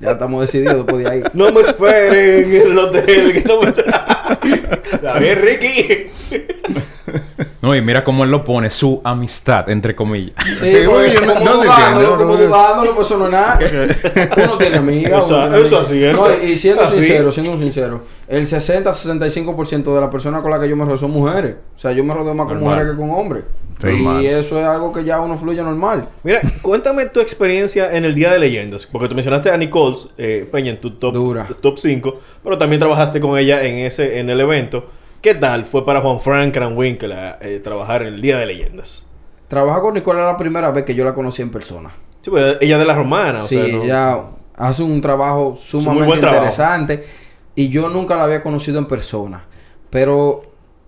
Ya estamos decididos después de ahí. No me esperen en el hotel. Que no me... Está bien, Ricky. No, y mira cómo él lo pone, su amistad, entre comillas. Sí, Sí, pues, yo no- como entiendo, como no, no. dudándolo, pues eso no es nada. Uno tiene amigas. Eso- así es. No, y siendo Así. sincero, siendo sincero, el 60-65% de las personas con las que yo me rodeo son mujeres. O sea, yo me rodeo más con mujeres que con hombres. Normal. Y eso es algo que ya uno fluye normal. Mira, cuéntame tu experiencia en el Día de Leyendas. Porque tú mencionaste a Nicole eh, Peña en tu top, Dura. tu top 5, pero también trabajaste con ella en ese en el evento. ¿Qué tal fue para Juan Frank Kranwinkel eh, trabajar en el Día de Leyendas? Trabajar con Nicole era la primera vez que yo la conocí en persona. Sí, pues ella de la romana, o sí, sea, ¿no? ella hace un trabajo sumamente trabajo. interesante y yo nunca la había conocido en persona. Pero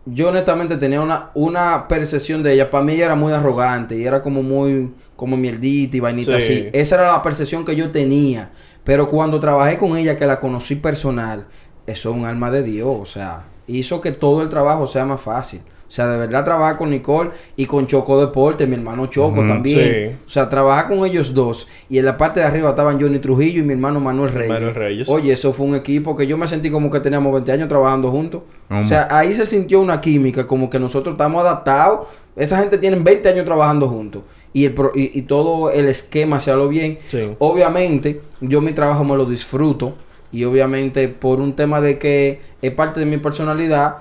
yo honestamente tenía una, una percepción de ella. Para mí ella era muy arrogante y era como muy como mierdita y vainita Sí. así. Esa era la percepción que yo tenía. Pero cuando trabajé con ella, que la conocí personal, eso es un alma de Dios. O sea, hizo que todo el trabajo sea más fácil. O sea, de verdad trabajar con Nicole y con Choco Deporte, mi hermano Choco también. sí. O sea, trabajar con ellos dos. Y en la parte de arriba estaban Johnny Trujillo y mi hermano Manuel Reyes. Manuel Reyes. Oye, eso fue un equipo que yo me sentí como que teníamos 20 años trabajando juntos. Hombre. O sea, ahí se sintió una química, como que nosotros estamos adaptados. Esa gente tiene 20 años trabajando juntos. Y, el pro- y, y todo el esquema se lo bien. Sí. Obviamente, yo mi trabajo me lo disfruto. Y obviamente, por un tema de que es parte de mi personalidad,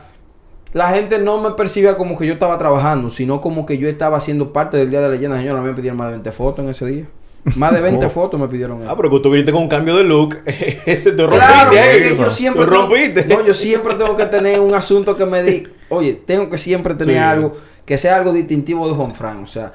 la gente no me percibía como que yo estaba trabajando, sino como que yo estaba haciendo parte del Día de Leyenda. Señora, a mí me pidieron más de 20 fotos en ese día. Más de 20 Oh. fotos me pidieron. Ah, pero que tú viniste con un cambio de look. Ese te rompiste. Claro, es que siempre Te tengo- rompiste. no, yo siempre tengo que tener un asunto que me di. Oye, tengo que siempre tener Sí. algo que sea algo distintivo de Juan Fran. O sea,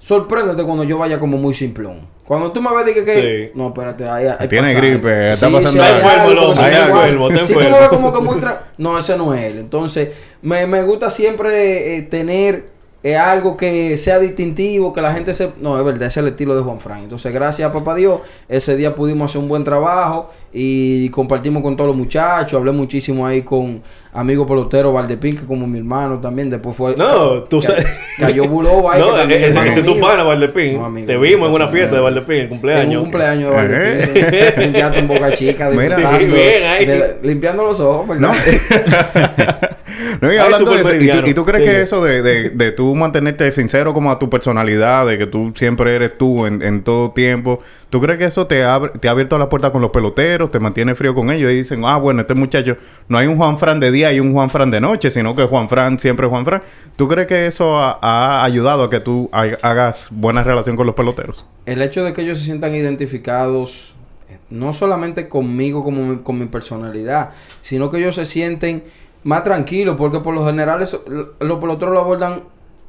sorpréndete cuando yo vaya como muy simplón. Cuando tú me ves que, que Sí. no, espérate, ahí, ahí Tiene pasa gripe, algo. está Sí, pasando sí, algo. enfermo, está si tú me ves- tú me como que muy tra- no, ese no es él. Entonces, me, me gusta siempre eh, tener eh, algo que sea distintivo, que la gente se... No, es verdad, ese es el estilo de Juan Fran. Entonces, gracias a Papá Dios, ese día pudimos hacer un buen trabajo y compartimos con todos los muchachos. Hablé muchísimo ahí con amigo pelotero Valdepín, que como mi hermano también. Después fue... No, tú ca- sabes. Cayó Bulova ahí. No, que también ese, hermano ese es tu pana, Valdepín. No, amigo, Te vimos en una fiesta de Valdepín, el En cumpleaños. un cumpleaños de Valdepín. Eh. Limpiaste en Boca Chica. Mira. disfrutando Sí, bien ahí. de- limpiando los ojos, ¿verdad? No. No, y hablando de súper eso, ¿y, tú, y tú crees que eso de, de, de tú mantenerte sincero como a tu personalidad, de que tú siempre eres tú en, en todo tiempo, ¿tú crees que eso te, abre, te ha abierto la puerta con los peloteros, te mantiene frío con ellos y dicen, ah, bueno, este muchacho, no hay un Juan Fran de día y un Juan Fran de noche, sino que Juan Fran siempre es Juan Fran? ¿Tú crees que eso ha, ha ayudado a que tú ha- hagas buena relación con los peloteros? el hecho de que ellos se sientan identificados eh, no solamente conmigo como mi- con mi personalidad, sino que ellos se sienten más tranquilos porque por lo general eso- lo- los peloteros lo abordan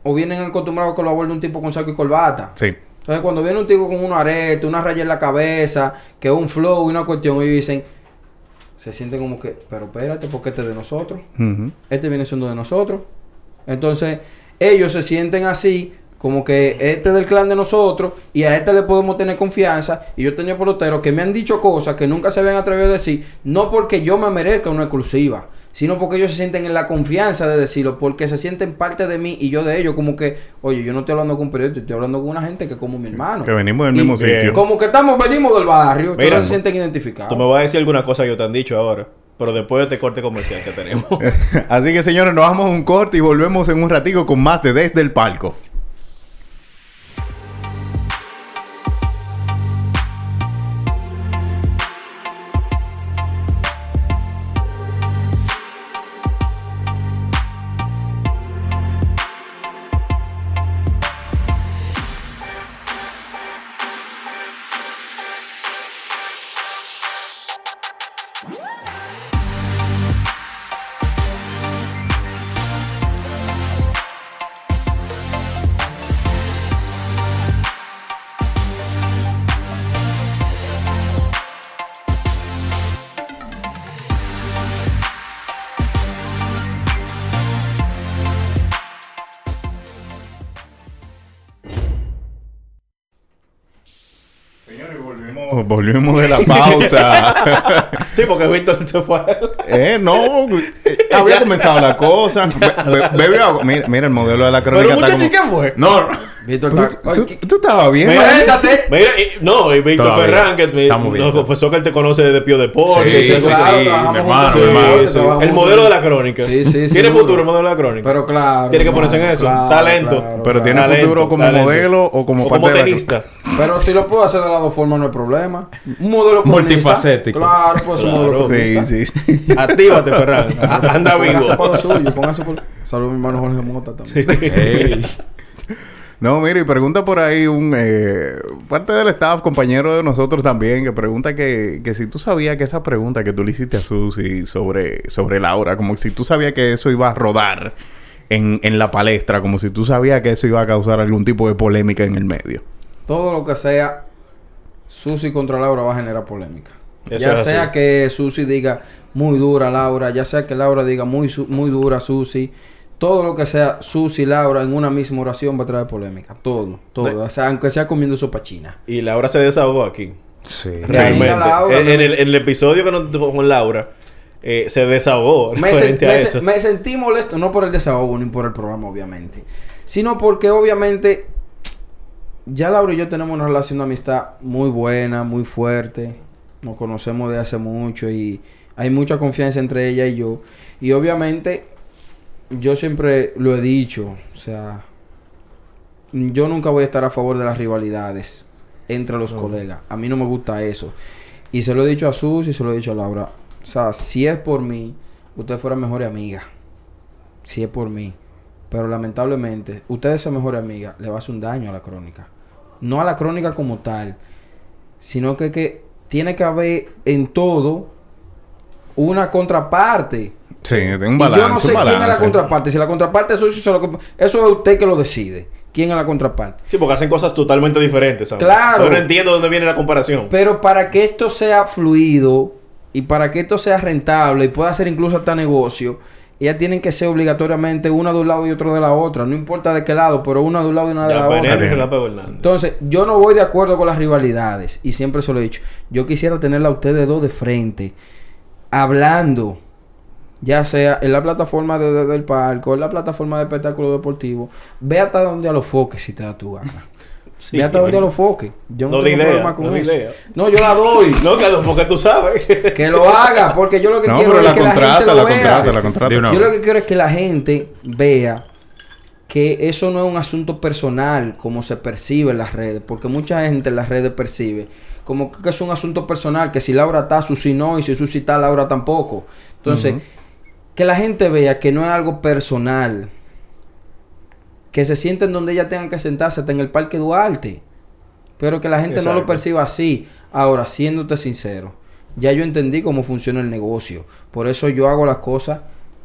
o vienen acostumbrados a que lo aborde un tipo con saco y corbata. Sí. Entonces cuando viene un tipo con un arete, una raya en la cabeza, que es un flow y una cuestión, ellos dicen, se sienten como que, pero espérate, porque este es de nosotros este viene siendo de nosotros. Entonces, ellos se sienten así, como que este es del clan de nosotros, y a este le podemos tener confianza. Y yo tenido peloteros que me han dicho cosas que nunca se habían atrevido a decir, no porque yo me merezca una exclusiva, sino porque ellos se sienten en la confianza de decirlo, porque se sienten parte de mí y yo de ellos, como que, oye, yo no estoy hablando con un periodista, estoy hablando con una gente que es como mi hermano. Que venimos del Y mismo sitio. Como que estamos, venimos del barrio, Mira, todos se sienten identificados. Tú me vas a decir alguna cosa que yo te han dicho ahora. Pero después de este corte comercial que tenemos. Así que señores, nos vamos a un corte y volvemos en un ratico con más de Desde el Palco. Volvimos, de la pausa. sí, porque Víctor se fue. eh, no, eh, había comenzado la cosa. Be- be- bebe agua. Mira, mira, el modelo de la Pero crónica está muchacho, como... ¿y qué fue? No, Víctor, ¿Tú, está- tú- estabas bien? Mira, Suéltate. Mira, y- no, y Víctor. Ferran, que me, nos confesó que él te conoce de Pío Deporte. Sí, sí, sí, claro, sí, trabajamos mi hermano, mi hermano. sí. El modelo de la crónica. Sí, sí, ¿Tiene seguro. futuro el modelo de la crónica? Pero claro. Tiene que ponerse en eso. claro, Talento. claro, Pero claro. tiene Talento, futuro como talento. modelo o como O parte como de la- tenista. Pero si lo puedo hacer de las dos formas, no hay problema. Un modelo. Multifacético. Claro, pues un modelo. Sí, sí. Actívate, Ferran. Anda vivo. Póngase para lo suyo, póngase por... Saludos a mi hermano Jorge Mota también. No, mire, y pregunta por ahí un... eh, parte del staff, compañero de nosotros también, que pregunta que, que si tú sabías que esa pregunta que tú le hiciste a Susi sobre, sobre Laura, como si tú sabías que eso iba a rodar en, en la palestra, como si tú sabías que eso iba a causar algún tipo de polémica en el medio. Todo lo que sea Susi contra Laura va a generar polémica. Eso ya sea así. que Susi diga muy dura Laura, ya sea que Laura diga muy, muy dura Susi. Todo lo que sea Susi y Laura en una misma oración va a traer polémica. Todo, todo. De- O sea, aunque sea comiendo sopa china. Y Laura se desahogó aquí. Sí. Realmente. Laura, en, ¿no? en el, en el episodio que nos tuvo con Laura, eh, se desahogó Me, sen- referente me a se- eso. me sentí molesto, no por el desahogo ni por el programa, obviamente, sino porque obviamente ya Laura y yo tenemos una relación de amistad muy buena, muy fuerte. Nos conocemos de hace mucho y hay mucha confianza entre ella y yo. Y obviamente yo siempre lo he dicho, o sea, yo nunca voy a estar a favor de las rivalidades entre los colegas. A mí no me gusta eso. Y se lo he dicho a Sus y se lo he dicho a Laura. O sea, si es por mí, ustedes fueran mejores amigas. Si es por mí. Pero lamentablemente, ustedes ser mejores amigas le va a hacer un daño a la crónica. No a la crónica como tal, sino que, que tiene que haber en todo una contraparte. Sí, un Y balance. yo no sé un quién es la contraparte. Si la contraparte es eso, eso, es lo que- eso es usted que lo decide. ¿Quién es la contraparte? Sí, porque hacen cosas totalmente diferentes, ¿sabes? Claro. Yo no entiendo dónde viene la comparación. Pero para que esto sea fluido y para que esto sea rentable y pueda ser incluso hasta negocio, ellas tienen que ser obligatoriamente una de un lado y otro de la otra. No importa de qué lado, pero una de un lado y una de Ya, la otra. y Relámpago Hernández. Entonces, yo no voy de acuerdo con las rivalidades. Y siempre se lo he dicho. Yo quisiera tenerla a ustedes dos de frente. Hablando. Ya sea en la plataforma de- de- del palco, en la plataforma de espectáculo deportivo. Ve hasta donde a los foques si te da tu gana. Sí. Ve hasta donde los foques. Yo no, No tengo de idea, problema con no eso. idea. No, yo la doy. No, claro, porque tú sabes. que lo haga, porque yo lo que No, quiero pero es la que la gente contrata, lo la vea. contrata, la contrata. Yo lo que quiero es que la gente vea que eso no es un asunto personal como se percibe en las redes, porque mucha gente en las redes percibe como que es un asunto personal, que si Laura está, Susi no, y si Susi está, Laura tampoco. Entonces, que la gente vea que no es algo personal, que se sienten donde ella tenga que sentarse, hasta en el Parque Duarte, pero que la gente no lo perciba así. Ahora, siéndote sincero, ya yo entendí cómo funciona el negocio, por eso yo hago las cosas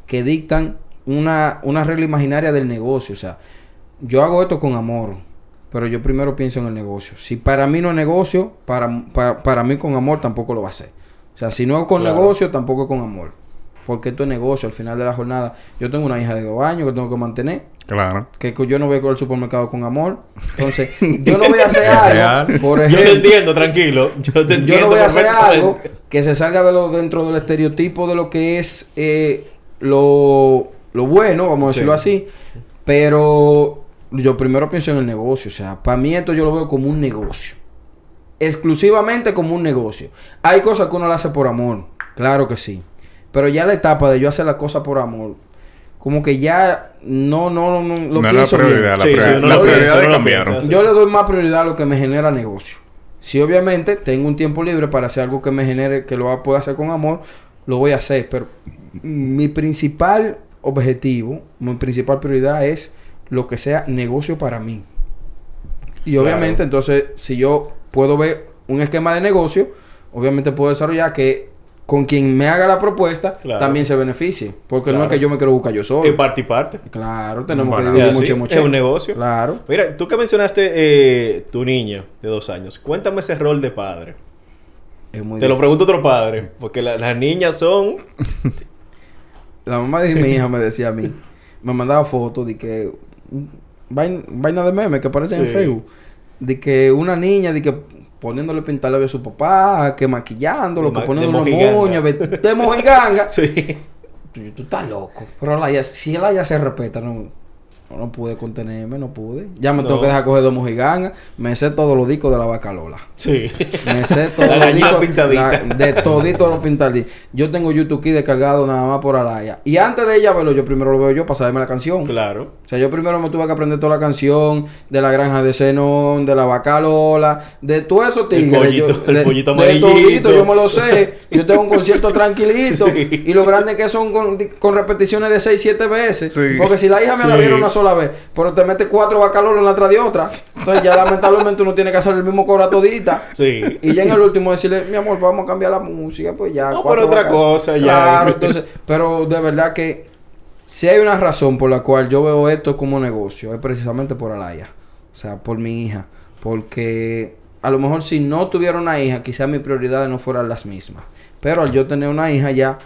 que dictan una, una regla imaginaria del negocio. O sea, yo hago esto con amor, pero yo primero pienso en el negocio. Si para mí no es negocio, para, para, para mí con amor tampoco lo va a ser. O sea, si no es con Claro. negocio, tampoco es con amor. Porque esto es negocio al final de la jornada. Yo tengo una hija de dos años que tengo que mantener. Claro. Que yo no voy al supermercado con amor. Entonces, yo no voy a hacer algo. Yo te entiendo, tranquilo. Yo te entiendo. yo no voy a hacer algo que se salga de lo dentro del estereotipo de lo que es eh, lo, lo bueno, vamos a decirlo Sí. así. Pero yo primero pienso en el negocio. O sea, para mí esto yo lo veo como un negocio. Exclusivamente como un negocio. Hay cosas que uno le hace por amor. Claro que sí. Pero ya la etapa de yo hacer las cosas por amor. Como que ya no, no, no, lo No es la pienso bien. prioridad. La, Sí, sí, prior- uno las lo piensa, prioridades uno lo cambiaron. Yo le doy más prioridad a lo que me genera negocio. Si obviamente tengo un tiempo libre para hacer algo que me genere, que lo pueda hacer con amor, lo voy a hacer. Pero mi principal objetivo, mi principal prioridad es lo que sea negocio para mí. Y Claro. obviamente, entonces, si yo puedo ver un esquema de negocio, obviamente puedo desarrollar que con quien me haga la propuesta Claro. también se beneficie. Porque no es que yo me quiero buscar yo solo. En parte y parte. Claro, tenemos que dividir mucho así, y mucho. es un negocio. Claro. Mira, tú que mencionaste eh, tu niño de dos años, cuéntame ese rol de padre. Es muy Te lo pregunto otro padre, porque la- las niñas son... La mamá de mi hija me decía a mí, me mandaba fotos de que mm, vain- vaina de meme que aparecen en Sí. Facebook, de que una niña, de que poniéndole pintalabio a su papá, que maquillándolo, que poniéndole mojiganga. moños, de mojiganga. Sí. tú, tú estás loco. Pero la si ella ya se respeta, no, no, no pude contenerme, no pude. Ya me No. tengo que dejar coger dos mojigangas. Me sé todos los discos de la vaca Lola. Sí. Me sé todos La los discos pintadita. la- de todito los pintaditos. Yo tengo YouTube Key descargado nada más por Alaya. Y antes de ella verlo, yo primero lo veo yo para saberme la canción. Claro. O sea, yo primero me tuve que aprender toda la canción de la granja de Zenón, de la vaca Lola, de todo eso tigres. pollito, yo, el de, pollito de amarillito. todito, yo me lo sé. Yo tengo un concierto tranquilito. Sí. Y lo grande que son con, con repeticiones de 6, 7 veces. Sí. Porque si la hija me la vieron una sola vez, pero te mete cuatro vacalolos una tras de otra. Entonces ya lamentablemente uno tiene que hacer el mismo cobra todita. Sí. Y ya en el último decirle, mi amor, vamos a cambiar la música, pues ya. No, pero otra cosa, ya. Claro, entonces, pero de verdad que si hay una razón por la cual yo veo esto como negocio, es precisamente por Alaya. O sea, por mi hija. Porque a lo mejor si no tuviera una hija, quizás mis prioridades no fueran las mismas. Pero al yo tener una hija ya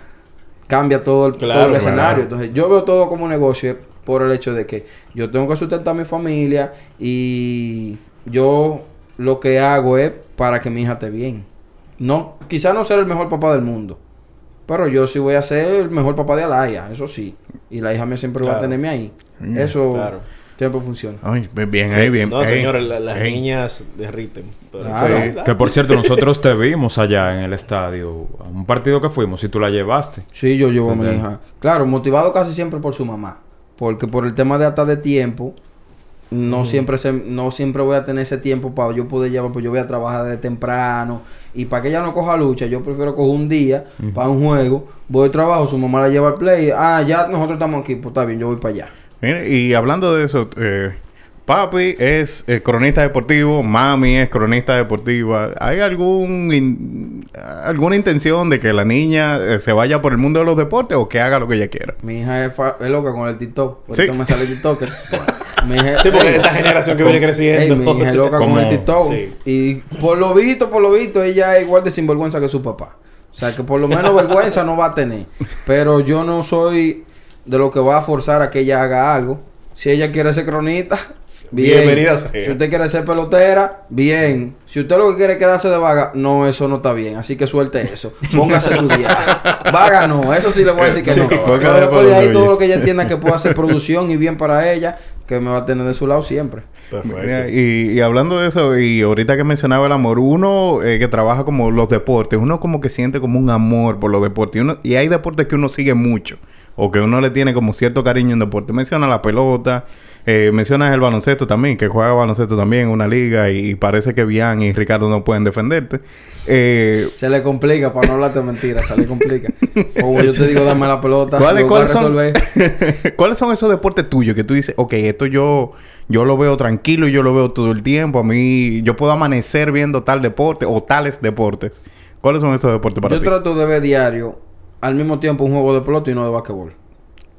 cambia todo el, Claro, todo el escenario. Entonces, yo veo todo como negocio por el hecho de que yo tengo que sustentar a mi familia y yo lo que hago es para que mi hija esté bien. No, quizás no ser el mejor papá del mundo, pero yo sí voy a ser el mejor papá de Alaya, eso sí. Y la hija mía siempre va a tenerme ahí. Mm, eso claro. siempre funciona. Ay, bien ahí, bien. No, señores, la- las ey. niñas derriten. Claro. verdad. Que por cierto, nosotros te vimos allá en el estadio. A un partido que fuimos y tú la llevaste. Sí, yo llevo a mi hija. Claro, motivado casi siempre por su mamá. Porque por el tema de hasta de tiempo, no siempre se, no siempre voy a tener ese tiempo para yo poder llevar, pues yo voy a trabajar de temprano. Y para que ella no coja lucha, yo prefiero coger un día para un juego, voy al trabajo, su mamá la lleva al play, ah, ya nosotros estamos aquí, pues está bien, yo voy para allá. Mire, y hablando de eso, eh, papi es eh, cronista deportivo, mami es cronista deportiva. ¿Hay algún in- alguna intención de que la niña eh, se vaya por el mundo de los deportes o que haga lo que ella quiera? Mi hija es, fa- es loca con el TikTok. Sí. Ahorita me sale TikToker. Mi hija- Sí, porque Ey, esta generación que viene creciendo. Ey, mi hija es loca con el TikTok. Sí. Y por lo visto, por lo visto, ella es igual de sinvergüenza que su papá. O sea, que por lo menos vergüenza no va a tener. Pero yo no soy de lo que va a forzar a que ella haga algo. Si ella quiere ser cronista, bien. Bienvenida sea. Si usted quiere ser pelotera, bien. Si usted lo que quiere es quedarse de vaga, no, eso no está bien. Así que suelte eso. Póngase a estudiar. Vaga no, eso sí le voy a decir que Sí, no. póngase Pero por después de lo ahí todo lo que ella entienda que pueda hacer producción y bien para ella, que me va a tener de su lado siempre. Perfecto. Y, y hablando de eso, y ahorita que mencionaba el amor, uno eh, que trabaja como los deportes, uno como que siente como un amor por los deportes. Y, uno, y hay deportes que uno sigue mucho, o que uno le tiene como cierto cariño en deporte. Menciona la pelota, eh, mencionas el baloncesto también, que juega baloncesto también en una liga, y, parece que Bian y Ricardo no pueden defenderte. Eh, Se le complica, para no hablarte mentiras, se le complica. O yo te digo, dame la pelota, ¿Cuáles, yo cuáles son, resolver. ¿Cuáles son esos deportes tuyos que tú dices, ok, esto yo, yo lo veo tranquilo y yo lo veo todo el tiempo? A mí, yo puedo amanecer viendo tal deporte o tales deportes. ¿Cuáles son esos deportes para Yo ti? trato de ver diario, al mismo tiempo, un juego de pelota y uno de basquetbol.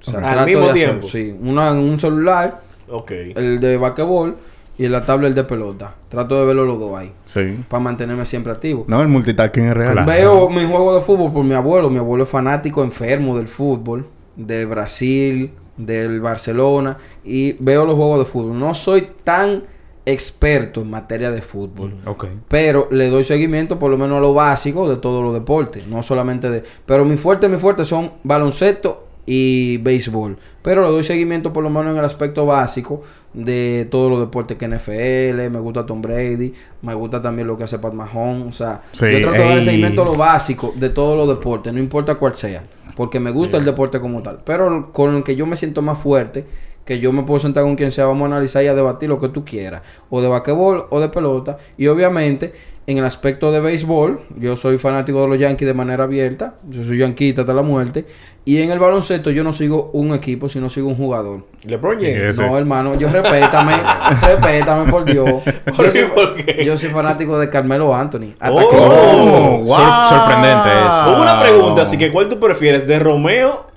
O sea, ¿Al trato mismo de tiempo? Sí. Una en un celular, Ok. el de basquetbol, y en la tabla el de pelota. Trato de verlo los dos ahí. Sí. Para mantenerme siempre activo. No, el multitasking es real. Claro. Veo mi juego de fútbol por mi abuelo. Mi abuelo es fanático enfermo del fútbol, de Brasil, del Barcelona. Y veo los juegos de fútbol. No soy tan experto en materia de fútbol. Ok. Pero le doy seguimiento por lo menos a lo básico de todos los deportes. No solamente de... Pero mi fuerte, mi fuerte son baloncesto y béisbol. Pero le doy seguimiento por lo menos en el aspecto básico de todos los deportes que NFL, me gusta Tom Brady, me gusta también lo que hace Pat Mahomes. O sea, Sí, yo trato de dar seguimiento a lo básico de todos los deportes, no importa cuál sea. Porque me gusta el deporte como tal. Pero con el que yo me siento más fuerte, que yo me puedo sentar con quien sea, vamos a analizar y a debatir lo que tú quieras. O de basquetbol o de pelota. Y obviamente, en el aspecto de béisbol, yo soy fanático de los Yankees de manera abierta. Yo soy yanquita hasta la muerte. Y en el baloncesto yo no sigo un equipo, sino sigo un jugador. LeBron James. No, hermano, yo respétame, respétame por Dios. Yo ¿Por qué? soy, ¿Por qué? yo soy fanático de Carmelo Anthony. Hasta Oh. que- Oh, Sor- wow. sorprendente eso. Hubo una pregunta, así que ¿cuál tú prefieres? ¿De Romeo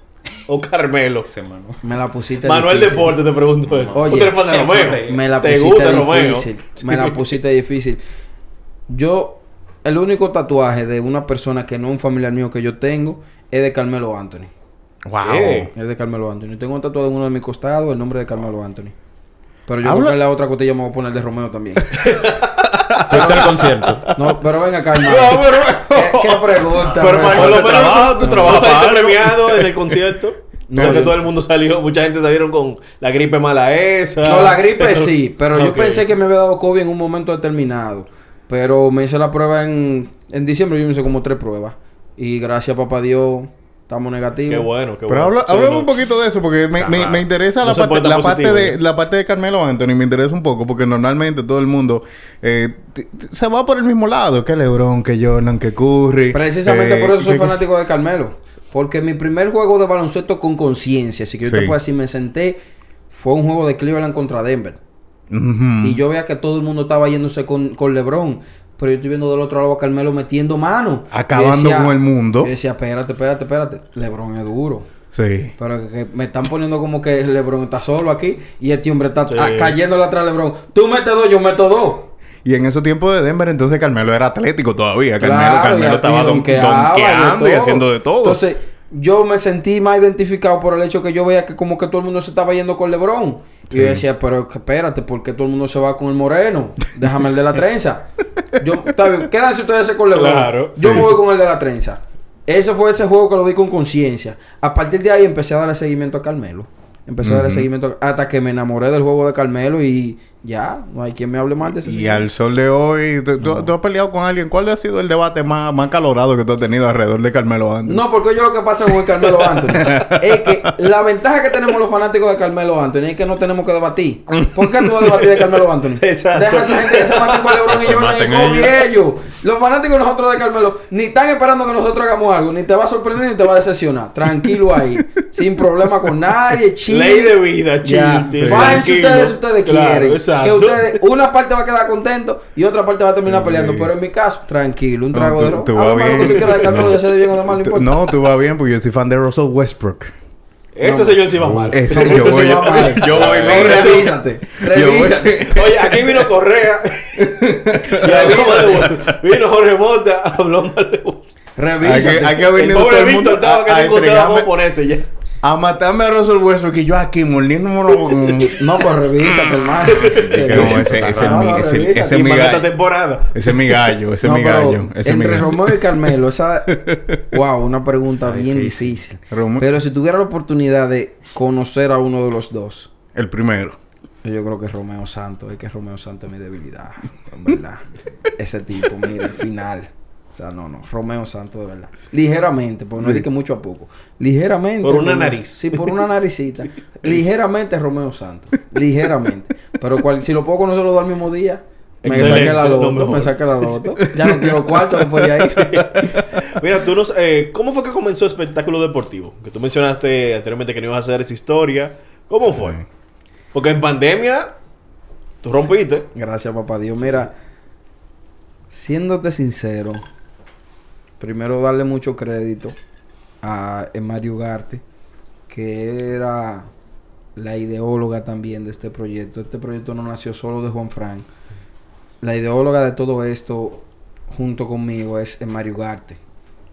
o Carmelo? Me la pusiste Manuel difícil. Deporte te pregunto eso. Oye, ¿Tú eres fan de Romeo? Me la ¿Te pusiste gusta Romeo? difícil. Me la pusiste difícil. Yo, el único tatuaje de una persona que no es un familiar mío que yo tengo es de Carmelo Anthony. Wow. ¿Qué? Es de Carmelo Anthony. Tengo un tatuado en uno de mis costados el nombre de Carmelo Anthony. Pero yo Habla- creo que en la otra costilla me voy a poner de Romeo también. Fuiste al concierto. No, pero venga acá, hermano. No, pero... ¿Qué, qué pregunta? Pero, Michael, Por lo menos trabajo, tú trabajas saliste premiado en el concierto. No, Creo que yo- todo el mundo salió, mucha gente salieron con la gripe mala esa. No, la gripe sí, pero yo pensé que me había dado COVID en un momento determinado. Pero me hice la prueba en, en diciembre, yo me hice como tres pruebas. Y gracias, papá Dios, estamos negativos. Qué bueno, qué Pero bueno. habla, Sí, háblame no. un poquito de eso porque me, me, me interesa No la, parte, la, parte de, ¿eh? la parte de Carmelo Anthony. Me interesa un poco porque normalmente todo el mundo eh, se va por el mismo lado. Que LeBron, que Jordan, que Curry. Precisamente eh, por eso soy que- fanático de Carmelo. Porque mi primer juego de baloncesto con conciencia, así que yo te Sí. puedo decir, me senté, fue un juego de Cleveland contra Denver. Y yo veía que todo el mundo estaba yéndose con, con LeBron. Pero yo estoy viendo del otro lado a Carmelo metiendo mano. Acabando con el mundo. Yo decía, espérate, espérate, espérate. LeBron es duro. Sí. Pero que me están poniendo como que LeBron está solo aquí y este hombre está Sí. cayéndole atrás a LeBron. Tú metes dos, yo meto dos. Y en esos tiempos de Denver, entonces Carmelo era atlético todavía. Carmelo, Claro, Carmelo y- estaba y don- donkeaba donkeando y haciendo de todo. Entonces, yo me sentí más identificado por el hecho que yo veía que como que todo el mundo se estaba yendo con LeBron. Y yo decía, pero espérate, ¿por qué todo el mundo se va con el moreno? Déjame el de la trenza. Yo, está bien, quédense ustedes con LeBron. Claro, yo sí. me voy con el de la trenza. Ese fue ese juego que lo vi con conciencia. A partir de ahí empecé a darle seguimiento a Carmelo. Empecé a darle seguimiento a- hasta que me enamoré del juego de Carmelo y ya, no hay quien me hable mal de ese Y señor. al sol de hoy, ¿tú, tú- tú has peleado con alguien? ¿Cuál ha sido el debate más, más calorado que tú has tenido alrededor de Carmelo Anthony? No, porque yo lo que pasa con el Carmelo Anthony es que la ventaja que tenemos los fanáticos de Carmelo Anthony es que no tenemos que debatir. ¿Por qué tú vas a debatir de Carmelo Anthony? Exacto. Deja a esa gente que se maten con LeBron y Se Jordan maten y Kobe ellos. y ellos. Los fanáticos nosotros de Carmelo ni están esperando que nosotros hagamos algo, ni te va a sorprender ni te va a decepcionar. Tranquilo ahí, sin problema con nadie, chill. Ley de vida, chill. Fájense ustedes si ustedes Claro, quieren. exacto. Que ustedes, una parte va a quedar contento y otra parte va a terminar Sí. peleando. Pero en mi caso, tranquilo, un No, trago tú- de ron. tú de de mal, no Tú- no, vas bien porque yo soy fan de Russell Westbrook. Ese No. señor sí va mal. Ese ¿Cómo yo voy, yo, va mal? yo voy No, bien. revísate. Revísate. Oye, aquí vino Correa. y habló mal de Wolf. Vino Jorge Mota, habló mal de Wolf. Revísate. Haber El venido todo pobre el mundo Víctor estaba que a- no a encontraba entregarme- ponerse ya. A matarme a Russell Westbrook y yo aquí mordiéndome. No, pues revísate, hermano. ese- es mi- es gallo. temporada. Ese es mi gallo, ese es mi gallo. Es entre. Romeo y Carmelo, esa... wow, una pregunta bien difícil. Pero si tuviera la oportunidad de conocer a uno de los dos, El primero. Yo creo que Romeo Santos, es que Romeo Santos es mi debilidad, en verdad. Ese tipo, mira, el final. O sea, no, no, Romeo Santos de verdad. Ligeramente, porque no Sí. es que mucho a poco. Ligeramente. Por una Romeo- nariz. Sí, por una naricita. Ligeramente Romeo Santos. Ligeramente. Pero cual, si lo puedo conocer los dos al mismo día, me saqué la lo loto, me saqué la loto. Ya no quiero cuarto después de ahí. Mira, tú nos, eh, ¿cómo fue que comenzó espectáculo deportivo? Que tú mencionaste anteriormente que no ibas a hacer esa historia. ¿Cómo fue? Sí. Porque en pandemia tú rompiste. Gracias, papá Dios. Mira, siéndote sincero, primero darle mucho crédito a Mario Ugarte, que era la ideóloga también de este proyecto. Este proyecto no nació solo de Juan Frank. La ideóloga de todo esto, junto conmigo, es Mario Ugarte.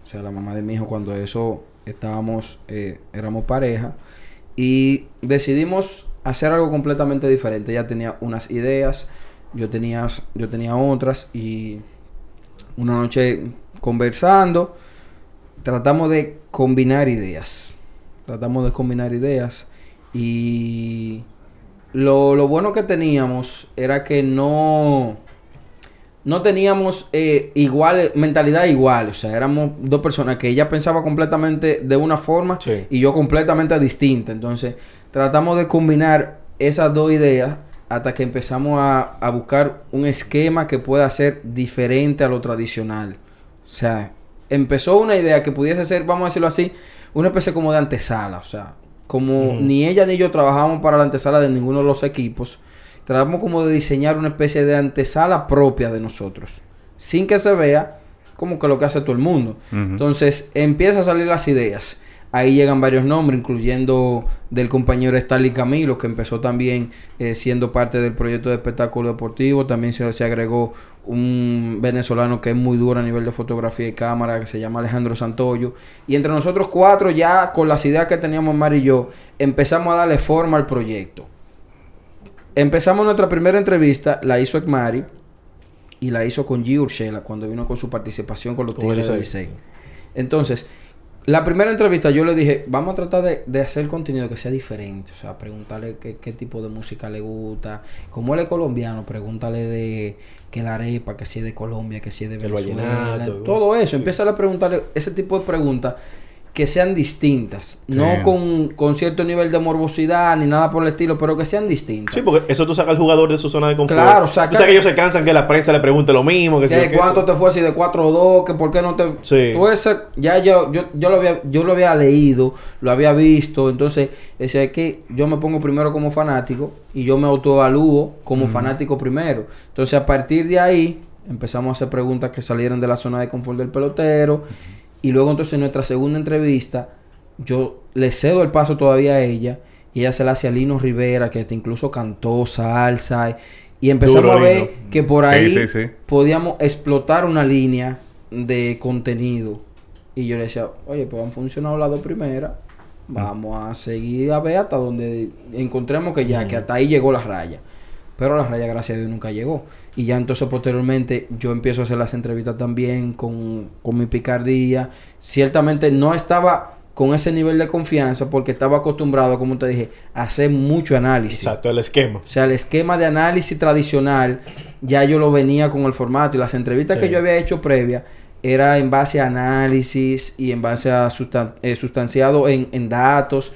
O sea, la mamá de mi hijo, cuando eso estábamos, eh, éramos pareja. Y decidimos hacer algo completamente diferente. Ella tenía unas ideas, yo yo tenía otras. Y una noche conversando, tratamos de combinar ideas. Tratamos de combinar ideas. Y lo, lo bueno que teníamos era que no no teníamos eh, igual, mentalidad igual. O sea, éramos dos personas que ella pensaba completamente de una forma Sí. y yo completamente distinta. Entonces, tratamos de combinar esas dos ideas hasta que empezamos a, a buscar un esquema que pueda ser diferente a lo tradicional. O sea, empezó una idea que pudiese ser, vamos a decirlo así, una especie como de antesala. O sea, como ni ella ni yo trabajamos para la antesala de ninguno de los equipos, tratamos como de diseñar una especie de antesala propia de nosotros, sin que se vea como que lo que hace todo el mundo. Entonces empiezan a salir las ideas. Ahí llegan varios nombres, incluyendo del compañero Stanley Camilo, que empezó también eh, siendo parte del proyecto de espectáculo deportivo. También se, se agregó un venezolano que es muy duro a nivel de fotografía y cámara, que se llama Alejandro Santoyo. Y entre nosotros cuatro, ya con las ideas que teníamos Mar y yo, empezamos a darle forma al proyecto. Empezamos nuestra primera entrevista, la hizo Ekmari y la hizo con G. Urshela cuando vino con su participación con los Tigres del. Licey. Entonces, la primera entrevista yo le dije, vamos a tratar de, de hacer contenido que sea diferente. O sea, preguntarle qué, qué tipo de música le gusta. Como él es colombiano, pregúntale de que la arepa, que si es de Colombia, que si es de El Venezuela. todo eso. sí. Empieza a preguntarle ese tipo de preguntas que sean distintas. Sí. No con, con cierto nivel de morbosidad ni nada por el estilo, pero que sean distintas. Sí, porque eso tú sacas al jugador de su zona de confort. Claro, saca- Tú sabes que ellos se cansan que la prensa le pregunte lo mismo. Que, Que si- que- cuánto te fue de 4 o 2, que por qué no te... Sí. Tú ya yo, yo, yo, lo había, yo lo había leído, lo había visto, entonces decía es que yo me pongo primero como fanático y yo me autoevalúo como fanático primero. Entonces a partir de ahí empezamos a hacer preguntas que salieran de la zona de confort del pelotero y luego entonces en nuestra segunda entrevista yo le cedo el paso todavía a ella y ella se la hace a Lino Rivera que hasta incluso cantó salsa y, y empezamos Duro, a ver Lino. que por ahí sí, sí. podíamos explotar una línea de contenido. Y yo le decía, oye, pues han funcionado las dos primeras. Vamos a seguir a ver hasta donde encontremos que ya, que hasta ahí llegó la raya. Pero la raya, gracias a Dios, nunca llegó. Y ya entonces posteriormente yo empiezo a hacer las entrevistas también con, con mi picardía. Ciertamente no estaba con ese nivel de confianza porque estaba acostumbrado, como te dije, a hacer mucho análisis. Exacto, el esquema. O sea, el esquema de análisis tradicional, ya yo lo venía con el formato y las entrevistas Sí. que yo había hecho previa era en base a análisis y en base a sustan- eh, sustanciado en, en datos.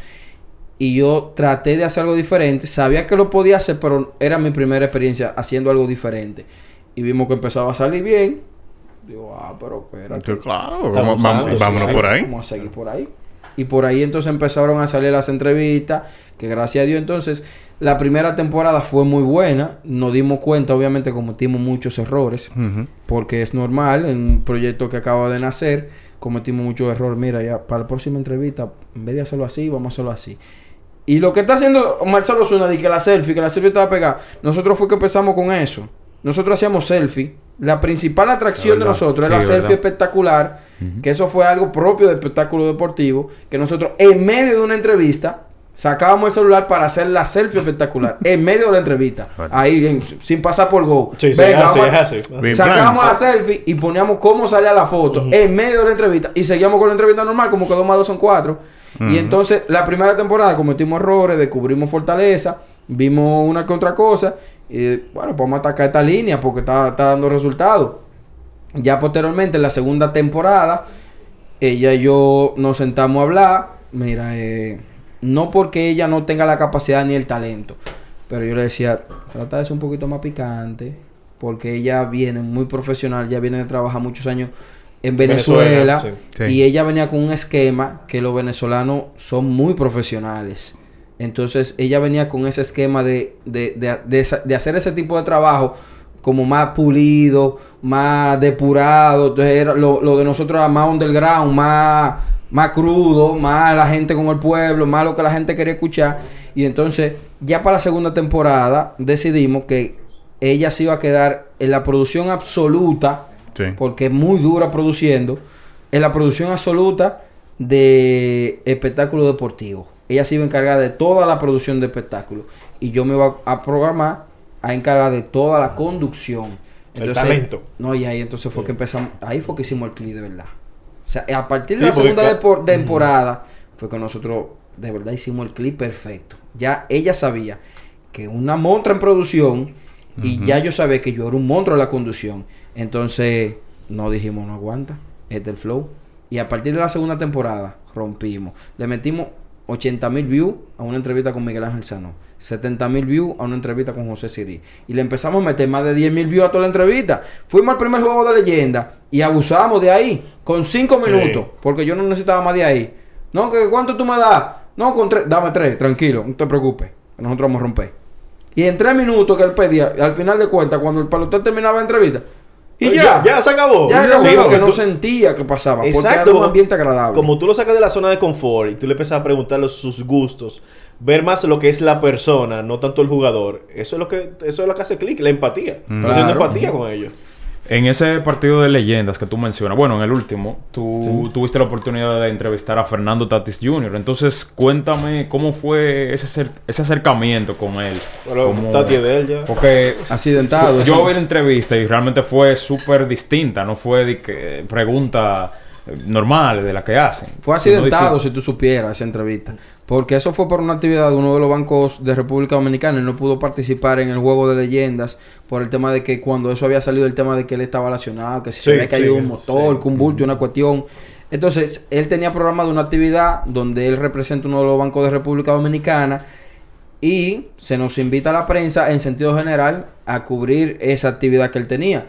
Y yo traté de hacer algo diferente. Sabía que lo podía hacer, pero era mi primera experiencia haciendo algo diferente. Y vimos que empezaba a salir bien. Digo, ah, pero espérate. Claro, vamos- vamos- vámonos por ahí. Vamos a seguir por ahí. Y por ahí entonces empezaron a salir las entrevistas, que gracias a Dios entonces la primera temporada fue muy buena. Nos dimos cuenta, obviamente cometimos muchos errores, porque es normal en un proyecto que acaba de nacer, cometimos muchos errores. Mira, ya para la próxima entrevista, en vez de hacerlo así, vamos a hacerlo así. Y lo que está haciendo Marcelo Zuna, de que la selfie, que la selfie estaba pegada, nosotros fue que empezamos con eso. Nosotros hacíamos selfie. La principal atracción de nosotros Sí, es la selfie espectacular, que eso fue algo propio del espectáculo deportivo, que nosotros en medio de una entrevista sacábamos el celular para hacer la selfie espectacular, en medio de la entrevista, ahí en- sin pasar por go. Sí, sí, Venga, es así, vamos. Bien. Sacábamos la selfie y poníamos cómo salía la foto en medio de la entrevista y seguíamos con la entrevista normal, como que dos más dos son cuatro. Y entonces, la primera temporada cometimos errores, descubrimos fortaleza vimos una que otra cosa. Y bueno, pues vamos a atacar esta línea porque está, está dando resultados. Ya posteriormente, en la segunda temporada, ella y yo nos sentamos a hablar. Mira, eh, no porque ella no tenga la capacidad ni el talento, pero yo le decía, trata de ser un poquito más picante, porque ella viene muy profesional, ya viene de trabajar muchos años en Venezuela, Venezuela, sí. y ella venía con un esquema que los venezolanos son muy profesionales. Entonces ella venía con ese esquema de, de, de- de hacer ese tipo de trabajo como más pulido, más depurado. Entonces era lo, lo de nosotros era más underground, más, más crudo, más la gente con el pueblo, más lo que la gente quería escuchar. Y entonces ya para la segunda temporada decidimos que ella se iba a quedar en la producción absoluta Sí. porque es muy dura produciendo, en la producción absoluta de espectáculos deportivos. Ella se iba a encargar de toda la producción de espectáculos y yo me iba a programar a encargar de toda la conducción. El talento. No, y ahí entonces fue que empezamos, ahí fue que hicimos el clip de verdad. O sea, a partir de Sí, la segunda temporada fue que nosotros de verdad hicimos el clip perfecto. Ya ella sabía que una montra en producción y ya yo sabía que yo era un monstruo en la conducción. Entonces, no dijimos, no aguanta, es del flow. Y a partir de la segunda temporada, rompimos. Le metimos 80 mil views a una entrevista con Miguel Ángel Sano. 70 mil views a una entrevista con José Siri. Y le empezamos a meter más de 10 mil views a toda la entrevista. Fuimos al primer juego de leyenda y abusamos de ahí con 5 Sí. minutos. Porque yo no necesitaba más de ahí. No, que ¿cuánto tú me das? No, con tres. Dame tres, tranquilo, no te preocupes. que Nosotros vamos a romper. Y en tres minutos que él pedía, al final de cuentas, cuando el pelotero terminaba la entrevista, y ya, ya se acabó. Ya acabó Sí, lo que porque no tú- sentía que pasaba. Porque Exacto. era un ambiente agradable. Como tú lo sacas de la zona de confort y tú le empiezas a preguntarle sus gustos, ver más lo que es la persona, no tanto el jugador. Eso es lo que eso es lo que hace clic, la empatía. Mm. Haciendo empatía con ellos. En ese partido de leyendas que tú mencionas, bueno, en el último, tú tuviste la oportunidad de entrevistar a Fernando Tatis Jr. Entonces, cuéntame cómo fue ese, acer- ese acercamiento con él. Pero Cómo- Tati es de él ya. Porque Accidentado. yo vi la entrevista y realmente fue súper distinta, no fue de que pregunta normales de la que hacen. Fue accidentado, si tú supieras, esa entrevista. Porque eso fue por una actividad de uno de los bancos de República Dominicana. Él no pudo participar en el juego de leyendas por el tema de que cuando eso había salido el tema de que él estaba relacionado, que si Sí, se había caído sí, un motor, que un bulto, una cuestión. Entonces, él tenía programado una actividad donde él representa uno de los bancos de República Dominicana y se nos invita a la prensa en sentido general a cubrir esa actividad que él tenía.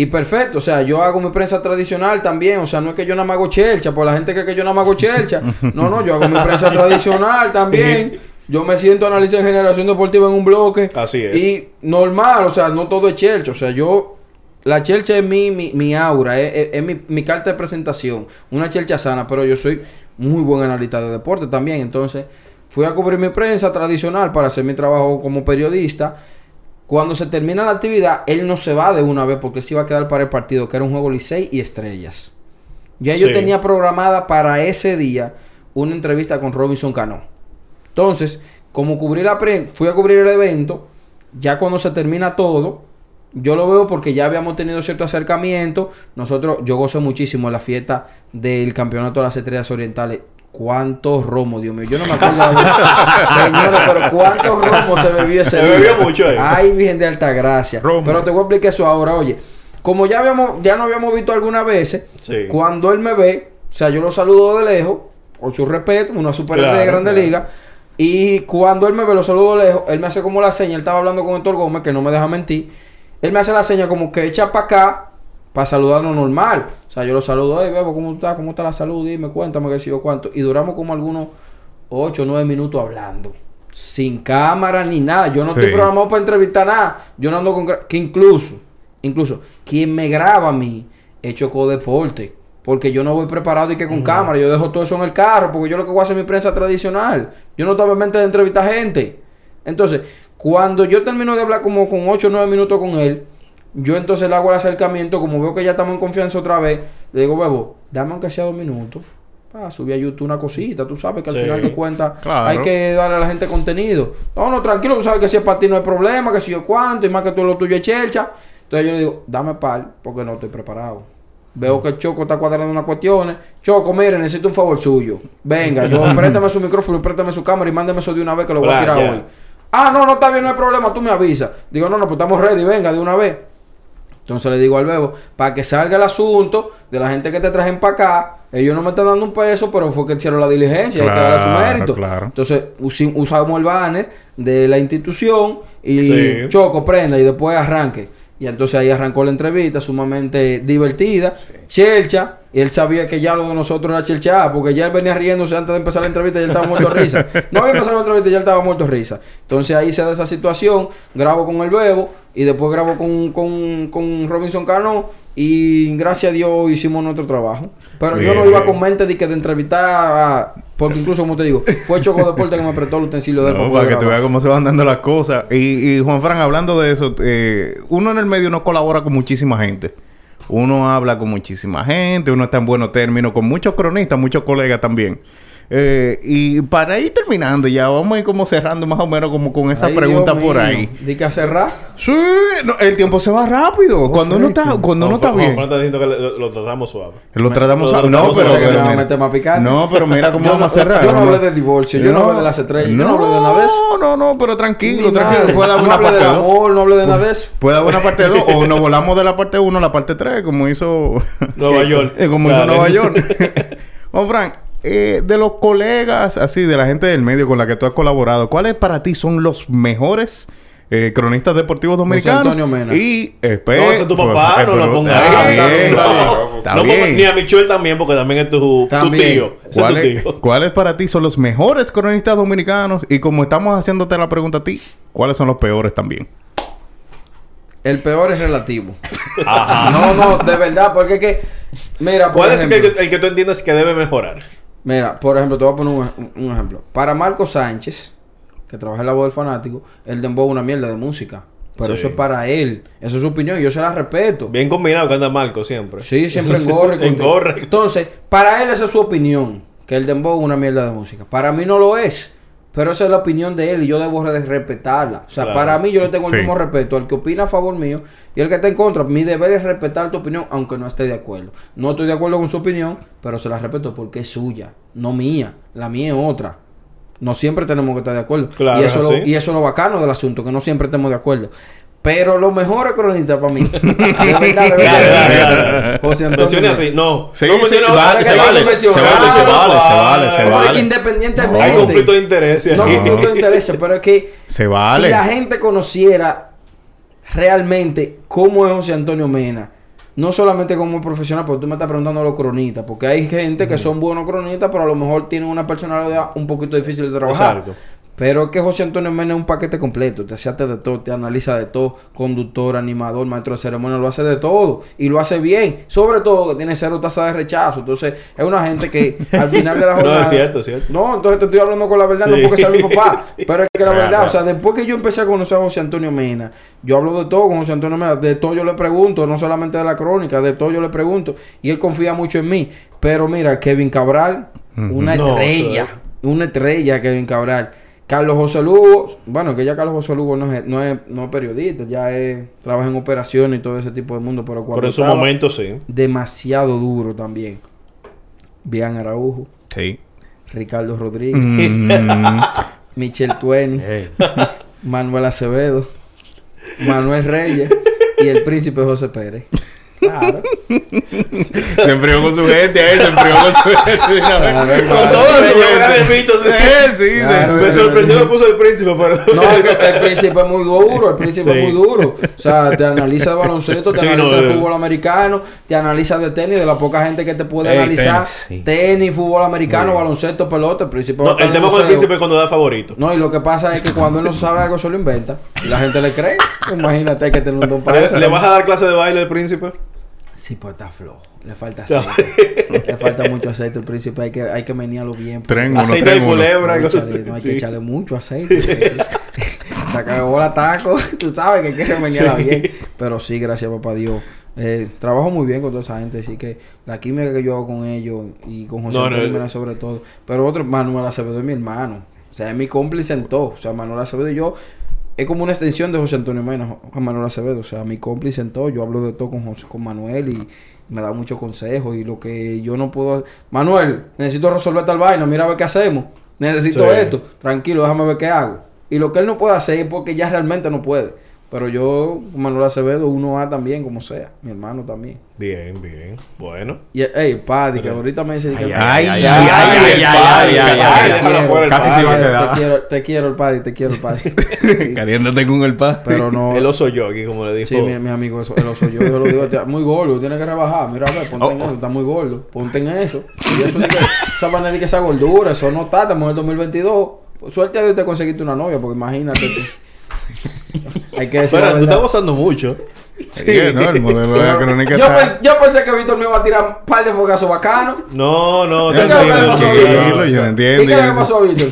Y perfecto, o sea, yo hago mi prensa tradicional también, o sea, no es que yo nada más hago chelcha, por la gente cree que yo nada más hago chelcha. No, no, yo hago mi prensa tradicional también. Yo me siento a analizar generación deportiva en un bloque. Así es. Y normal, o sea, no todo es chelcha, o sea, yo la chelcha es mi, mi, mi aura, es, es- es mi, mi carta de presentación. Una chelcha sana, pero yo soy muy buen analista de deporte también. Entonces, fui a cubrir mi prensa tradicional para hacer mi trabajo como periodista. Cuando se termina la actividad, él no se va de una vez porque se iba a quedar para el partido, que era un juego Licey y Estrellas. Ya yo tenía programada para ese día una entrevista con Robinson Cano. Entonces, como cubrí la prensa, fui a cubrir el evento, ya cuando se termina todo, yo lo veo porque ya habíamos tenido cierto acercamiento. Nosotros, yo gocé muchísimo en la fiesta del campeonato de las estrellas orientales. ¿Cuántos romos, Dios mío? Yo no me acuerdo. Señores, pero ¿cuántos romos se bebió ese Se día? bebió mucho ahí. Ay, Virgen de Alta Gracia. Romo. Pero te voy a explicar eso ahora. Oye, como ya habíamos, ya no habíamos visto algunas veces, Sí. cuando él me ve, o sea, yo lo saludo de lejos, por su respeto, una super Claro, de Grande claro. Liga. Y cuando él me ve, lo saludo de lejos, él me hace como la seña, él estaba hablando con Héctor Gómez, que no me deja mentir. Él me hace la seña como que echa para acá, para saludarnos normal. O sea, yo lo saludo, hey, Bebo, ¿cómo estás? ¿Cómo está la salud? Dime, cuéntame qué sé yo cuánto. Y duramos como algunos 8 o 9 minutos hablando. Sin cámara ni nada. Yo no Sí. estoy programado para entrevistar nada. Yo no ando con... Que incluso, incluso, quien me graba a mí es Choco Deporte. Porque yo no voy preparado y que con cámara. Yo dejo todo eso en el carro. Porque yo lo que voy a hacer es mi prensa tradicional. Yo no en mente de entrevistar gente. Entonces, cuando yo termino de hablar como con 8 o 9 minutos con él, yo entonces le hago el acercamiento. Como veo que ya estamos en confianza otra vez, le digo, Bebo, dame aunque sea dos minutos. Para subir a YouTube una cosita. Tú sabes que al Sí. final de cuentas Claro. hay que darle a la gente contenido. No, no, tranquilo. Tú sabes que si es para ti no hay problema. Que si yo cuánto. Y más que tú lo tuyo es chelcha. Entonces yo le digo, dame par porque no estoy preparado. Veo que el Choco está cuadrando unas cuestiones. Choco, mire, necesito un favor suyo. Venga, yo préstame su micrófono, préstame su cámara y mándeme eso de una vez que lo voy a tirar hoy. Ah, no, no está bien, no hay problema, tú me avisas. Digo, no, no, pues estamos ready, venga de una vez. Entonces le digo al bebo, para que salga el asunto de la gente que te trajen para acá, ellos no me están dando un peso, pero fue que hicieron la diligencia, hay que darle su Claro, mérito. claro. Entonces usamos el banner de la institución y Sí. choco, prenda y después arranque. Y entonces ahí arrancó la entrevista, sumamente divertida, chelcha, y él sabía que ya lo de nosotros era chelcha, porque ya él venía riéndose antes de empezar la entrevista y él estaba muerto de risa. No había empezado la entrevista y ya él estaba muerto de risa. Entonces ahí se da esa situación, grabo con el Bebo y después grabo con, con, con Robinson Cano y gracias a Dios hicimos nuestro trabajo. Pero yo Bien, no iba bien. con mente de que de entrevistar a- Porque incluso, como te digo, fue Choco Deporte que me prestó el utensilio de él No, para para que grabar. veas cómo se van dando las cosas. Y, y Juan Fran, hablando de eso, eh, uno en el medio no colabora con muchísima gente. Uno habla con muchísima gente, uno está en buenos términos con muchos cronistas, muchos colegas también. Eh, y para ir terminando ya, vamos a ir como cerrando más o menos como con esa Ay, pregunta Dios por mío. ahí. Di que cerrar. Sí, no, el tiempo se va rápido. cuando uno está, cuando uno está Juan bien. Fran está diciendo que lo, lo tratamos suave. Lo tratamos tratamos No, pero... suave, mira-. No, pero mira cómo vamos no- a cerrar. yo no hablé de divorcio, yo no hablé de las estrellas, yo no hablé de nada de eso. No, no, no, pero tranquilo, tranquilo. Puede haber no una hable parte del 2. amor, no hable de nada de eso. Puede haber una parte 2 o nos volamos de la parte 1 a la parte 3, como hizo Nueva York. eh, como hizo. Nueva York. Juan Fran, eh, de los colegas, así, de la gente del medio con la que tú has colaborado, ¿cuáles para ti son los mejores eh, cronistas deportivos dominicanos? Antonio Mena. Y espera. No, ese es tu papá, no lo pongas Está ahí. bien, No, está no ponga- bien. ni a Michelle también, porque también es tu, También. tío. Es tu ¿Cuáles, tío. cuáles para ti son los mejores cronistas dominicanos? Y como estamos haciéndote la pregunta a ti, ¿cuáles son los peores también? El peor es relativo. Ajá. No, no, de verdad, porque es que. Mira, por ¿Cuál es el ejemplo, que, el que tú entiendes que debe mejorar? Mira, por ejemplo, te voy a poner un, un ejemplo. Para Marco Sánchez, que trabaja en la voz del fanático, el dembow es una mierda de música. Pero Sí. eso es para él. Esa es su opinión y yo se la respeto. Bien combinado que anda Marco siempre. Sí, siempre engorre. En gorre. Entonces, para él esa es su opinión. Que el dembow es una mierda de música. Para mí no lo es. Pero esa es la opinión de él y yo debo de respetarla. O sea, Claro. para mí yo le tengo el Sí. mismo respeto al que opina a favor mío y al que está en contra. Mi deber es respetar tu opinión aunque no esté de acuerdo. No estoy de acuerdo con su opinión, pero se la respeto porque es suya, no mía. La mía es otra. No siempre tenemos que estar de acuerdo. Claro, y, eso es lo, y eso es lo bacano del asunto, que no siempre estemos de acuerdo. Pero los mejores cronistas para mí. de verdad, de verdad. José Antonio. Así. No. Sí, no sí, vale, se vale, se vale, se vale, se vale, se es independientemente. Hay conflicto de intereses. No, aquí. conflicto de intereses, pero es que Se vale. si la gente conociera realmente cómo es José Antonio Mena, no solamente como profesional, porque tú me estás preguntando los cronistas, porque hay gente que son buenos cronistas, pero a lo mejor tienen una personalidad un poquito difícil de trabajar. Exacto. Pero es que José Antonio Mena es un paquete completo. Te hace de todo, te analiza de todo. Conductor, animador, maestro de ceremonia, lo hace de todo. Y lo hace bien. Sobre todo que tiene cero tasa de rechazo. Entonces, es una gente que al final de la No, jornada... es cierto, es cierto. No, entonces te estoy hablando con la verdad, Sí. no porque sea mi papá. Pero es que la verdad, o sea, después que yo empecé a conocer a José Antonio Mena, yo hablo de todo con José Antonio Mena. De todo yo le pregunto, no solamente de la crónica, de todo yo le pregunto. Y él confía mucho en mí. Pero mira, Kevin Cabral, una No, estrella. Una estrella, Kevin Cabral. Carlos José Lugo, bueno, que ya Carlos José Lugo no es, no es, no es periodista, ya es, trabaja en operaciones y todo ese tipo de mundo, pero cuando Pero en su momento sí. demasiado duro también. Bian Araujo, Sí. Ricardo Rodríguez, Mm, Michelle Tueni, Manuel Acevedo, Manuel Reyes y el príncipe José Pérez. Claro. se enfrió con su gente ahí, se enfrió con su gente. Claro, con claro. toda su gente. el sí. Sí, sí, Claro. sí. Me sorprendió que puso el príncipe, pero. No, el, el príncipe es muy duro, el príncipe Sí. es muy duro. O sea, te analiza de baloncesto, te Sí, analiza no, de eh. fútbol americano, te analiza de tenis, de la poca gente que te puede Ey, analizar. tenis, fútbol americano, baloncesto, pelota, el príncipe. No, el tema con el príncipe es cuando da favorito. No, y lo que pasa es que cuando él no sabe algo, se lo inventa. Y la gente le cree. Imagínate, que tener un don para eso. ¿Le, le vas a dar clase de baile al príncipe? Sí, pues está flojo. Le falta aceite. le falta mucho aceite al príncipe. Hay que, hay que menearlo bien. porque- Tren uno, Aceite tren de culebra. No, hay Sí. que echarle mucho aceite. Se acabó la taco. Tú sabes que hay que remeniarla Sí. bien. Pero sí, gracias papá Dios. Eh, trabajo muy bien con toda esa gente. Así que la química que yo hago con ellos y con José No, Antonio no, Mena sobre todo. Pero otro, Manuel Acevedo es mi hermano. O sea, es mi cómplice en todo. O sea, Manuel Acevedo y yo... Es como una extensión de José Antonio Mena, Juan Manuel Acevedo. O sea, mi cómplice en todo. Yo hablo de todo con, José- con Manuel y me da muchos consejos. Y lo que yo no puedo... Manuel, necesito resolver tal vaina. Mira a ver qué hacemos. Necesito Sí. esto. Tranquilo, déjame ver qué hago. Y lo que él no puede hacer es porque ya realmente no puede. Pero yo, Manuel Acevedo, uno a también, como sea. Mi hermano también. Bien, bien. Bueno. Y, ey, Paddy, que ahorita me dice... que- Ay, Ay, ay, ay, ay, ay, Te Casi se iba a te quedar. quiero, te quiero el Paddy, te quiero el Paddy. Caliéntate con el padre. Pero no... El oso yogi, como le dijo. Sí, mi, mi amigo, el oso yo, yo lo digo, "Te- muy gordo, tiene que rebajar. Mira, a ver, ponte Oh, en eso, está muy gordo. Ponte en eso. Y eso esa vaina de que esa gordura, eso no está, estamos en el 2022. Pues, suerte a Dios te conseguiste una novia, porque imagínate tú. Hay que decir Pero tú estás gozando mucho. Sí, ¿no? El modelo de la Yo, crónica yo está... pens- yo pensé que Víctor me iba a tirar un par de fogazos bacanos. No, no, ¿Y qué es lo que le tranquilo, pasó a tranquilo. Víctor? Tranquilo, yo no entiendo. ¿Y qué que pasó, Víctor?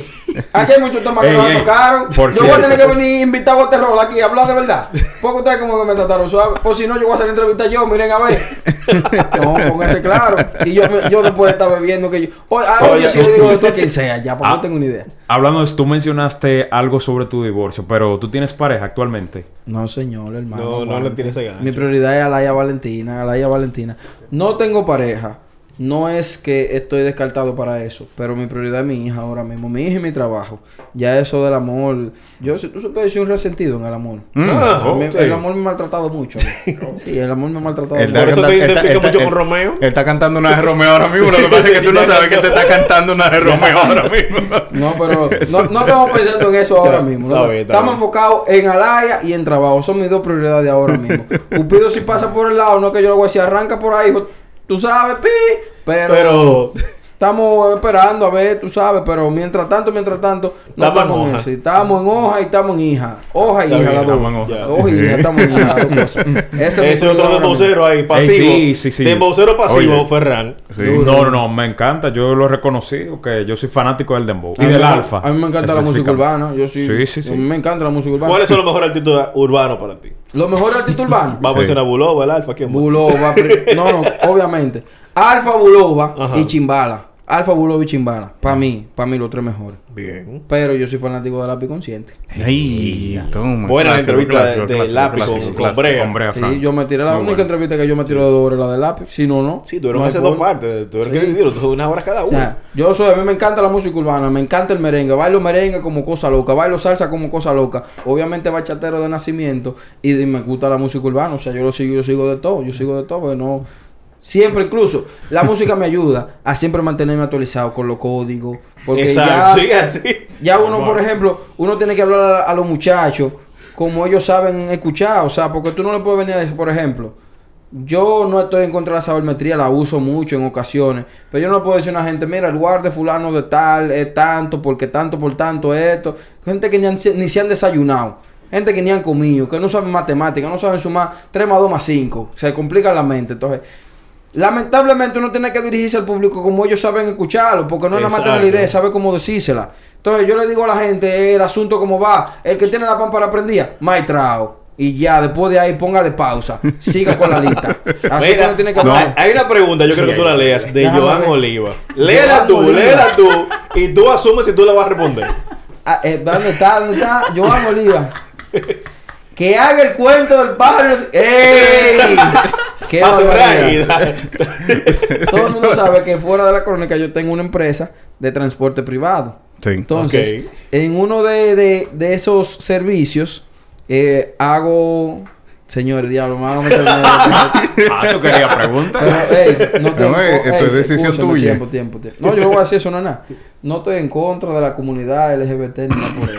Aquí hay muchos temas que Ey, nos ey, tocaron. Yo voy a tener que venir invitado a terror aquí a hablar de verdad. Porque ustedes como que me trataron suave. Por si no, yo voy a hacer entrevista yo, miren a ver. No, pónganse claro. Y yo, me- yo después de estar bebiendo que yo. Oye, ah, oye, si yo digo de todo quien sea, ya, porque Ah. no tengo ni idea. Hablando de eso, tú mencionaste algo sobre tu divorcio, pero tú tienes pareja actualmente. No, señor, hermano. No, no le ese gancho. Mi prioridad es Alaya Valentina, Alaya Valentina. No tengo pareja. No es que estoy descartado para eso, pero mi prioridad es mi hija ahora mismo, mi hija y mi trabajo. Ya eso del amor, yo si tú supieras, soy un resentido en el amor. Mm. Ah, sí. El amor me ha maltratado mucho. Sí, el amor me ha maltratado mucho. Por eso te mucho con Romeo. Él está cantando una de Romeo ahora mismo. Lo que pasa es que tú no sabes que te está cantando una de Romeo ahora mismo. No, pero no, no estamos pensando en eso ahora mismo. estamos bien. enfocados en Alaya y en trabajo. Son mis dos prioridades ahora mismo. Cupido si pasa por el lado, no que yo lo voy a decir, arranca por ahí, hijo, tú sabes, pi. Pero, Pero. Estamos esperando a ver, tú sabes, pero mientras tanto, mientras tanto, no Estamos en estamos en hoja. eso. Estamos en hoja y estamos en hija. Hoja y Está hija, bien, las dos. estamos en hoja. Y hija, estamos en hija, las dos cosas. Ese otro dembocero ahí, pasivo. sí, sí, sí. Dembocero pasivo, Oye. Ferran. Sí. No, no, no, me encanta. Yo lo he reconocido que yo soy fanático del dembow A y del alfa. A mí me encanta la música urbana. Yo sí. Sí, sí, sí. A mí me encanta la música urbana. ¿Cuáles son los mejores artistas urbanos para ti? Los mejores artistas urbanos. Vamos a mencionar a Bulova, el Alfa, pri- no, no, obviamente. Alfa, Bulova Ajá. y Chimbala. Alfa, Bulova y Chimbala. Para mí, para mí los tres mejores. Bien. Pero yo soy fanático de lápiz consciente. Ay, toma. Buena Clásico, entrevista clásico, de- Lápiz clásico, con- con clásico. Brea. Con Brea, Sí, yo me tiré la Muy única bueno. entrevista que yo me tiro de dos horas la de lápiz. Si no, no. Sí, tuvieron no que hacer dos partes. Tuvieron que Sí. dividirlo. Entonces, una hora cada O sea, yo soy, a mí me encanta la música urbana, me encanta el merengue, bailo merengue como cosa loca, bailo salsa como cosa loca, obviamente bachatero de nacimiento y de- me gusta la música urbana, o sea, yo lo sigo, yo sigo de todo, yo sigo de todo, porque no, siempre incluso, la música me ayuda a siempre mantenerme actualizado con los códigos, porque Exacto. ya, Sí, así. ya uno, por ejemplo, uno tiene que hablar a, a los muchachos como ellos saben escuchar, o sea, porque tú no le puedes venir a decir, por ejemplo, yo no estoy en contra de la sabermetría, la uso mucho en ocasiones, pero yo no le puedo decir a una gente, mira, el guardia fulano de tal es tanto, porque tanto por tanto esto, gente que ni, han- ni se han desayunado. Gente que ni han comido, que no saben matemáticas, no saben sumar 3 más 2 más 5. Se complica la mente. Entonces, lamentablemente uno tiene que dirigirse al público como ellos saben escucharlo, porque no es nada más tener la idea, sabe cómo decírsela. Entonces yo le digo a la gente el asunto como va, el que tiene la pámpara prendida, maestrao. Y ya, después de ahí póngale pausa. Siga con la lista. Así que Mira, uno tiene que hay- hablar. hay una pregunta, yo creo que tú la leas, de Déjame Joan ver. Oliva. Léela tú, Oliva. léela tú, y tú asumes si tú la vas a responder. Ah, eh, ¿Dónde está? ¿Dónde está? Joan Bolívar. Que haga el cuento del pájaro. ¡Ey! ¡Qué Todo el mundo sabe que fuera de la crónica yo tengo una empresa de transporte privado. Sí. Entonces, en uno de, de- de esos servicios eh, hago... Señores, diablo, me van a meter en- Ah, tú querías preguntar. Pero, ey, no tengo... No, esto es decisión escúchame, tuya. Tiempo, tiempo, tiempo. No, yo no voy a decir eso, no nada. No estoy en contra de la comunidad LGBT ni nada por eso.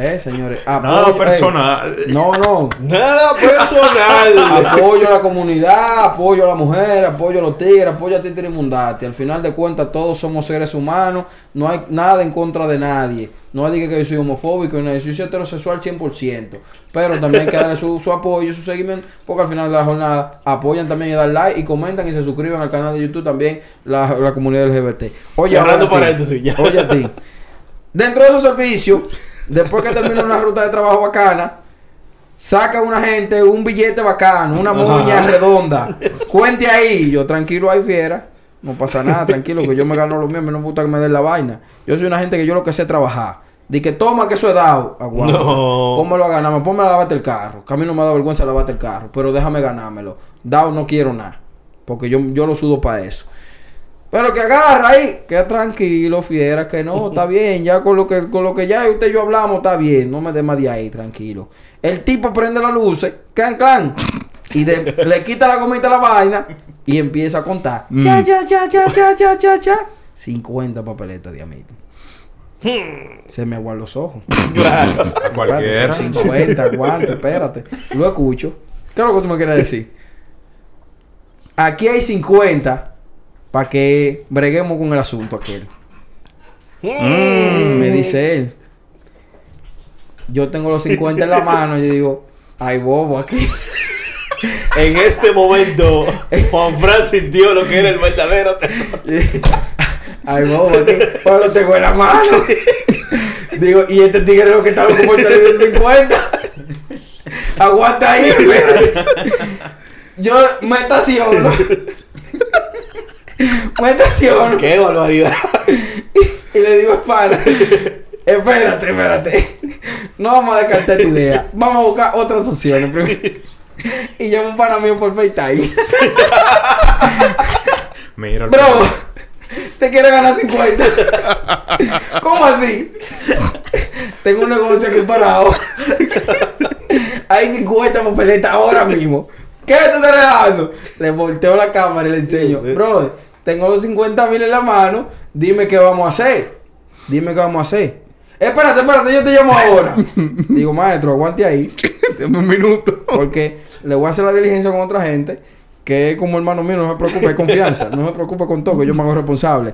Eh, señores. Nada apoyo- ey, personal. no, no. Nada personal. Apoyo a la comunidad, apoyo a la mujer, apoyo a los tigres, apoyo a Titi Mundati. Al final de cuentas, todos somos seres humanos. No hay nada en contra de nadie. No hay que que yo soy homofóbico, no, yo soy heterosexual 100%. Pero también hay que darle su, su apoyo, su seguimiento, porque al final de la jornada apoyan también y dan like y comentan y se suscriben al canal de YouTube también la, la comunidad LGBT. Oye, Cerrando paréntesis, ya. Oye a ti. Dentro de esos servicios, después que termina una ruta de trabajo bacana, saca una gente un billete bacano, una moña redonda. Cuente ahí. Yo, tranquilo ahí, fiera. No pasa nada, tranquilo, que yo me gano lo mío. A mí no me gusta que me den la vaina. Yo soy una gente que yo lo que sé es trabajar. Di que toma que eso es dado. Aguanta. No. Pónmelo a ganarme. Ponme a lavarte el carro. Que a mí no me da vergüenza lavarte el carro. Pero déjame ganármelo. Dado no quiero nada. Porque yo, yo lo sudo para eso. Pero que agarra ahí, que tranquilo, fiera, que no, está bien, ya con lo que, con lo que ya usted y yo hablamos, está bien, no me dé más de ahí, tranquilo. El tipo prende las luces, clan, clan, y de- le quita la gomita a la vaina y empieza a contar. Ya, ya, ya, ya, ya, ya, ya, ya. 50 papeletas de amigo. Se me aguan los ojos. A cualquiera. Espérate, son 50, aguante, espérate. Lo escucho. ¿Qué es lo que tú me quieres decir? Aquí hay 50 para que breguemos con el asunto aquel. Me dice él. Yo tengo los 50 en la mano y yo digo, ay bobo aquí. En este momento, Juan Fran sintió lo que era el verdadero terror. Ay bobo aquí. Pues lo tengo en la mano. Digo, y este tigre lo que está loco por salir de 50. Aguanta ahí, espérate. Yo me estaciono. Estaciono. ¡Qué barbaridad! Y le digo, pana, espérate, espérate. No vamos a descartar esta idea. Vamos a buscar otras opciones primero. Y llamo un pana mío por FaceTime. Mira, Bro, te quiere ganar 50. ¿Cómo así? Tengo un negocio aquí parado. Hay 50 papeletas ahora mismo. ¿Qué te estás relajando? Le volteo la cámara y le enseño. Bro, tengo los 50 mil en la mano. Dime qué vamos a hacer. Dime qué vamos a hacer. Espérate, espérate, yo te llamo ahora. Digo, maestro, aguante ahí. Dame un minuto. Porque le voy a hacer la diligencia con otra gente que como hermano mío, no se preocupe, hay confianza. No se preocupe con todo, que yo me hago responsable.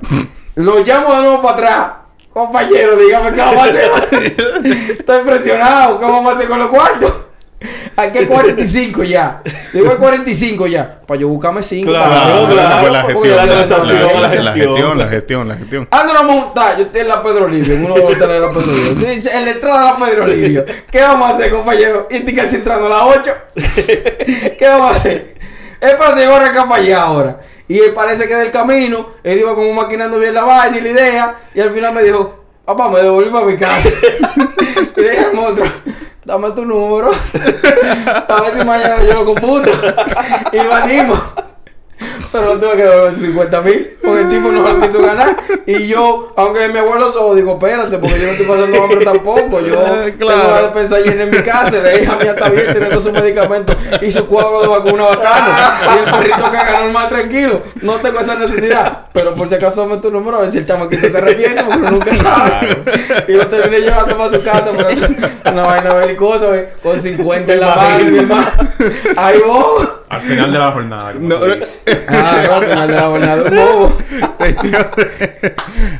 Lo llamo de nuevo para atrás. Compañero, dígame qué vamos a hacer. Estoy impresionado. ¿Qué vamos a hacer con los cuartos? Aquí hay 45 ya. Digo hay 45 ya. Para yo buscarme 5. Claro, Ah, claro, la gestión. la gestión. la gestión, la gestión. Ando a montar, yo estoy en la Pedro Livio, uno de los hoteles de la Pedro Livio. En la entrada de la Pedro Livio. ¿Qué vamos a hacer, compañero? Y casi entrando a las 8. ¿Qué vamos a hacer? Espérate, yo voy a arrancar para allá ahora. Y él parece que del camino, él iba como maquinando bien la vaina y la idea. Y al final me dijo, papá, me devolví para mi casa. y le dije al monstruo, dame tu número. a ver si mañana yo lo computo. y lo animo. Pero no tuve que devolver 50 mil porque el tipo no lo quiso ganar. Y yo, aunque mi abuelo ojos, digo, espérate, porque yo no estoy pasando hambre tampoco. Yo Eh, tengo claro. la despensa llena en mi casa, la hija mía está bien, tiene todos sus medicamentos y su cuadro de vacuna bacano. Y el perrito caga normal, tranquilo. No tengo esa necesidad. Pero por si acaso dame tu número a ver si el chamaquito se arrepiente, porque uno nunca sabe. Y lo terminé llevando para su casa, pero es una vaina belicosa, eh, con 50 en la mano, mi hermano. Ahí vos. Al final de la jornada. No, no. Ah, no, al final de la jornada. Señores.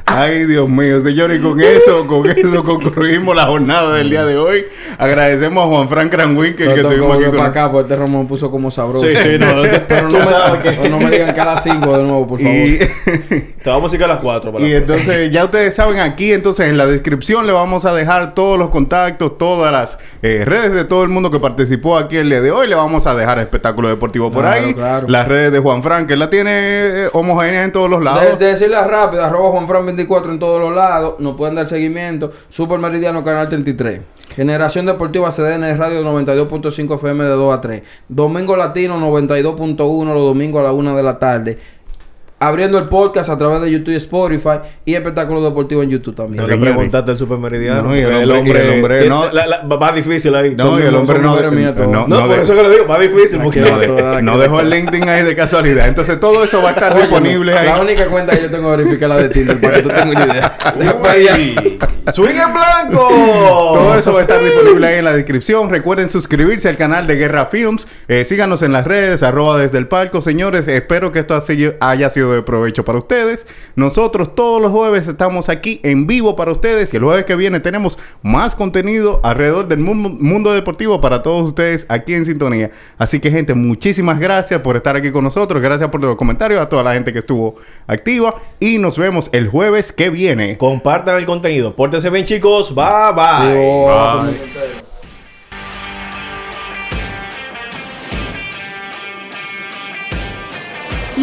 Ay, Dios mío, señores, y con eso, con eso concluimos la jornada del día de hoy. Agradecemos a Juan Frank Cranwinkel que estuvimos aquí con para acá, porque este Ramón me puso como sabroso. Sí, sí, no. Pero no me, no me digan que a las 5 de nuevo, por favor. y, Te vamos a ir a las 4 para y la entonces, ya ustedes saben, aquí entonces en la descripción le vamos a dejar todos los contactos, todas las eh, redes de todo el mundo que participó aquí el día de hoy. Le vamos a dejar espectáculo deportivo por Claro, ahí. claro. Las redes de Juan Frank, que él la tiene eh, homogénea en todos los lados. De, de decirla rápido, arroba Juanfran24 en todos los lados. Nos pueden dar seguimiento. Super Meridiano Canal 33. Generación Deportiva CDN Radio 92.5 FM de 2 a 3. Domingo Latino 92.1 los domingos a la 1 de la tarde. Abriendo el podcast a través de YouTube y Spotify. Y espectáculo deportivo en YouTube también. No le preguntaste al supermeridiano. No, y el hombre- y el hombre no- la- la- va difícil ahí. No, y el hombre no, todas. no, No, no por de- eso que lo digo, va difícil. Porque no, de- no que- dejó el LinkedIn ahí de casualidad. Entonces todo eso va a estar disponible ahí. La única cuenta que yo tengo que verificar es la de Tinder para que tú tengas una idea. ¡Swing en blanco! Todo eso va a estar disponible ahí en la descripción. Recuerden suscribirse al canal de Guerra Films. Eh, síganos en las redes, arroba desde el palco. Señores, espero que esto ha sido- haya sido de provecho para ustedes. Nosotros todos los jueves estamos aquí en vivo para ustedes. Y el jueves que viene tenemos más contenido alrededor del mundo, mundo deportivo para todos ustedes aquí en sintonía. Así que, gente, muchísimas gracias por estar aquí con nosotros. Gracias por los comentarios, a toda la gente que estuvo activa. Y nos vemos el jueves que viene. Compartan el contenido. Pórtense bien, chicos. Bye, Bye.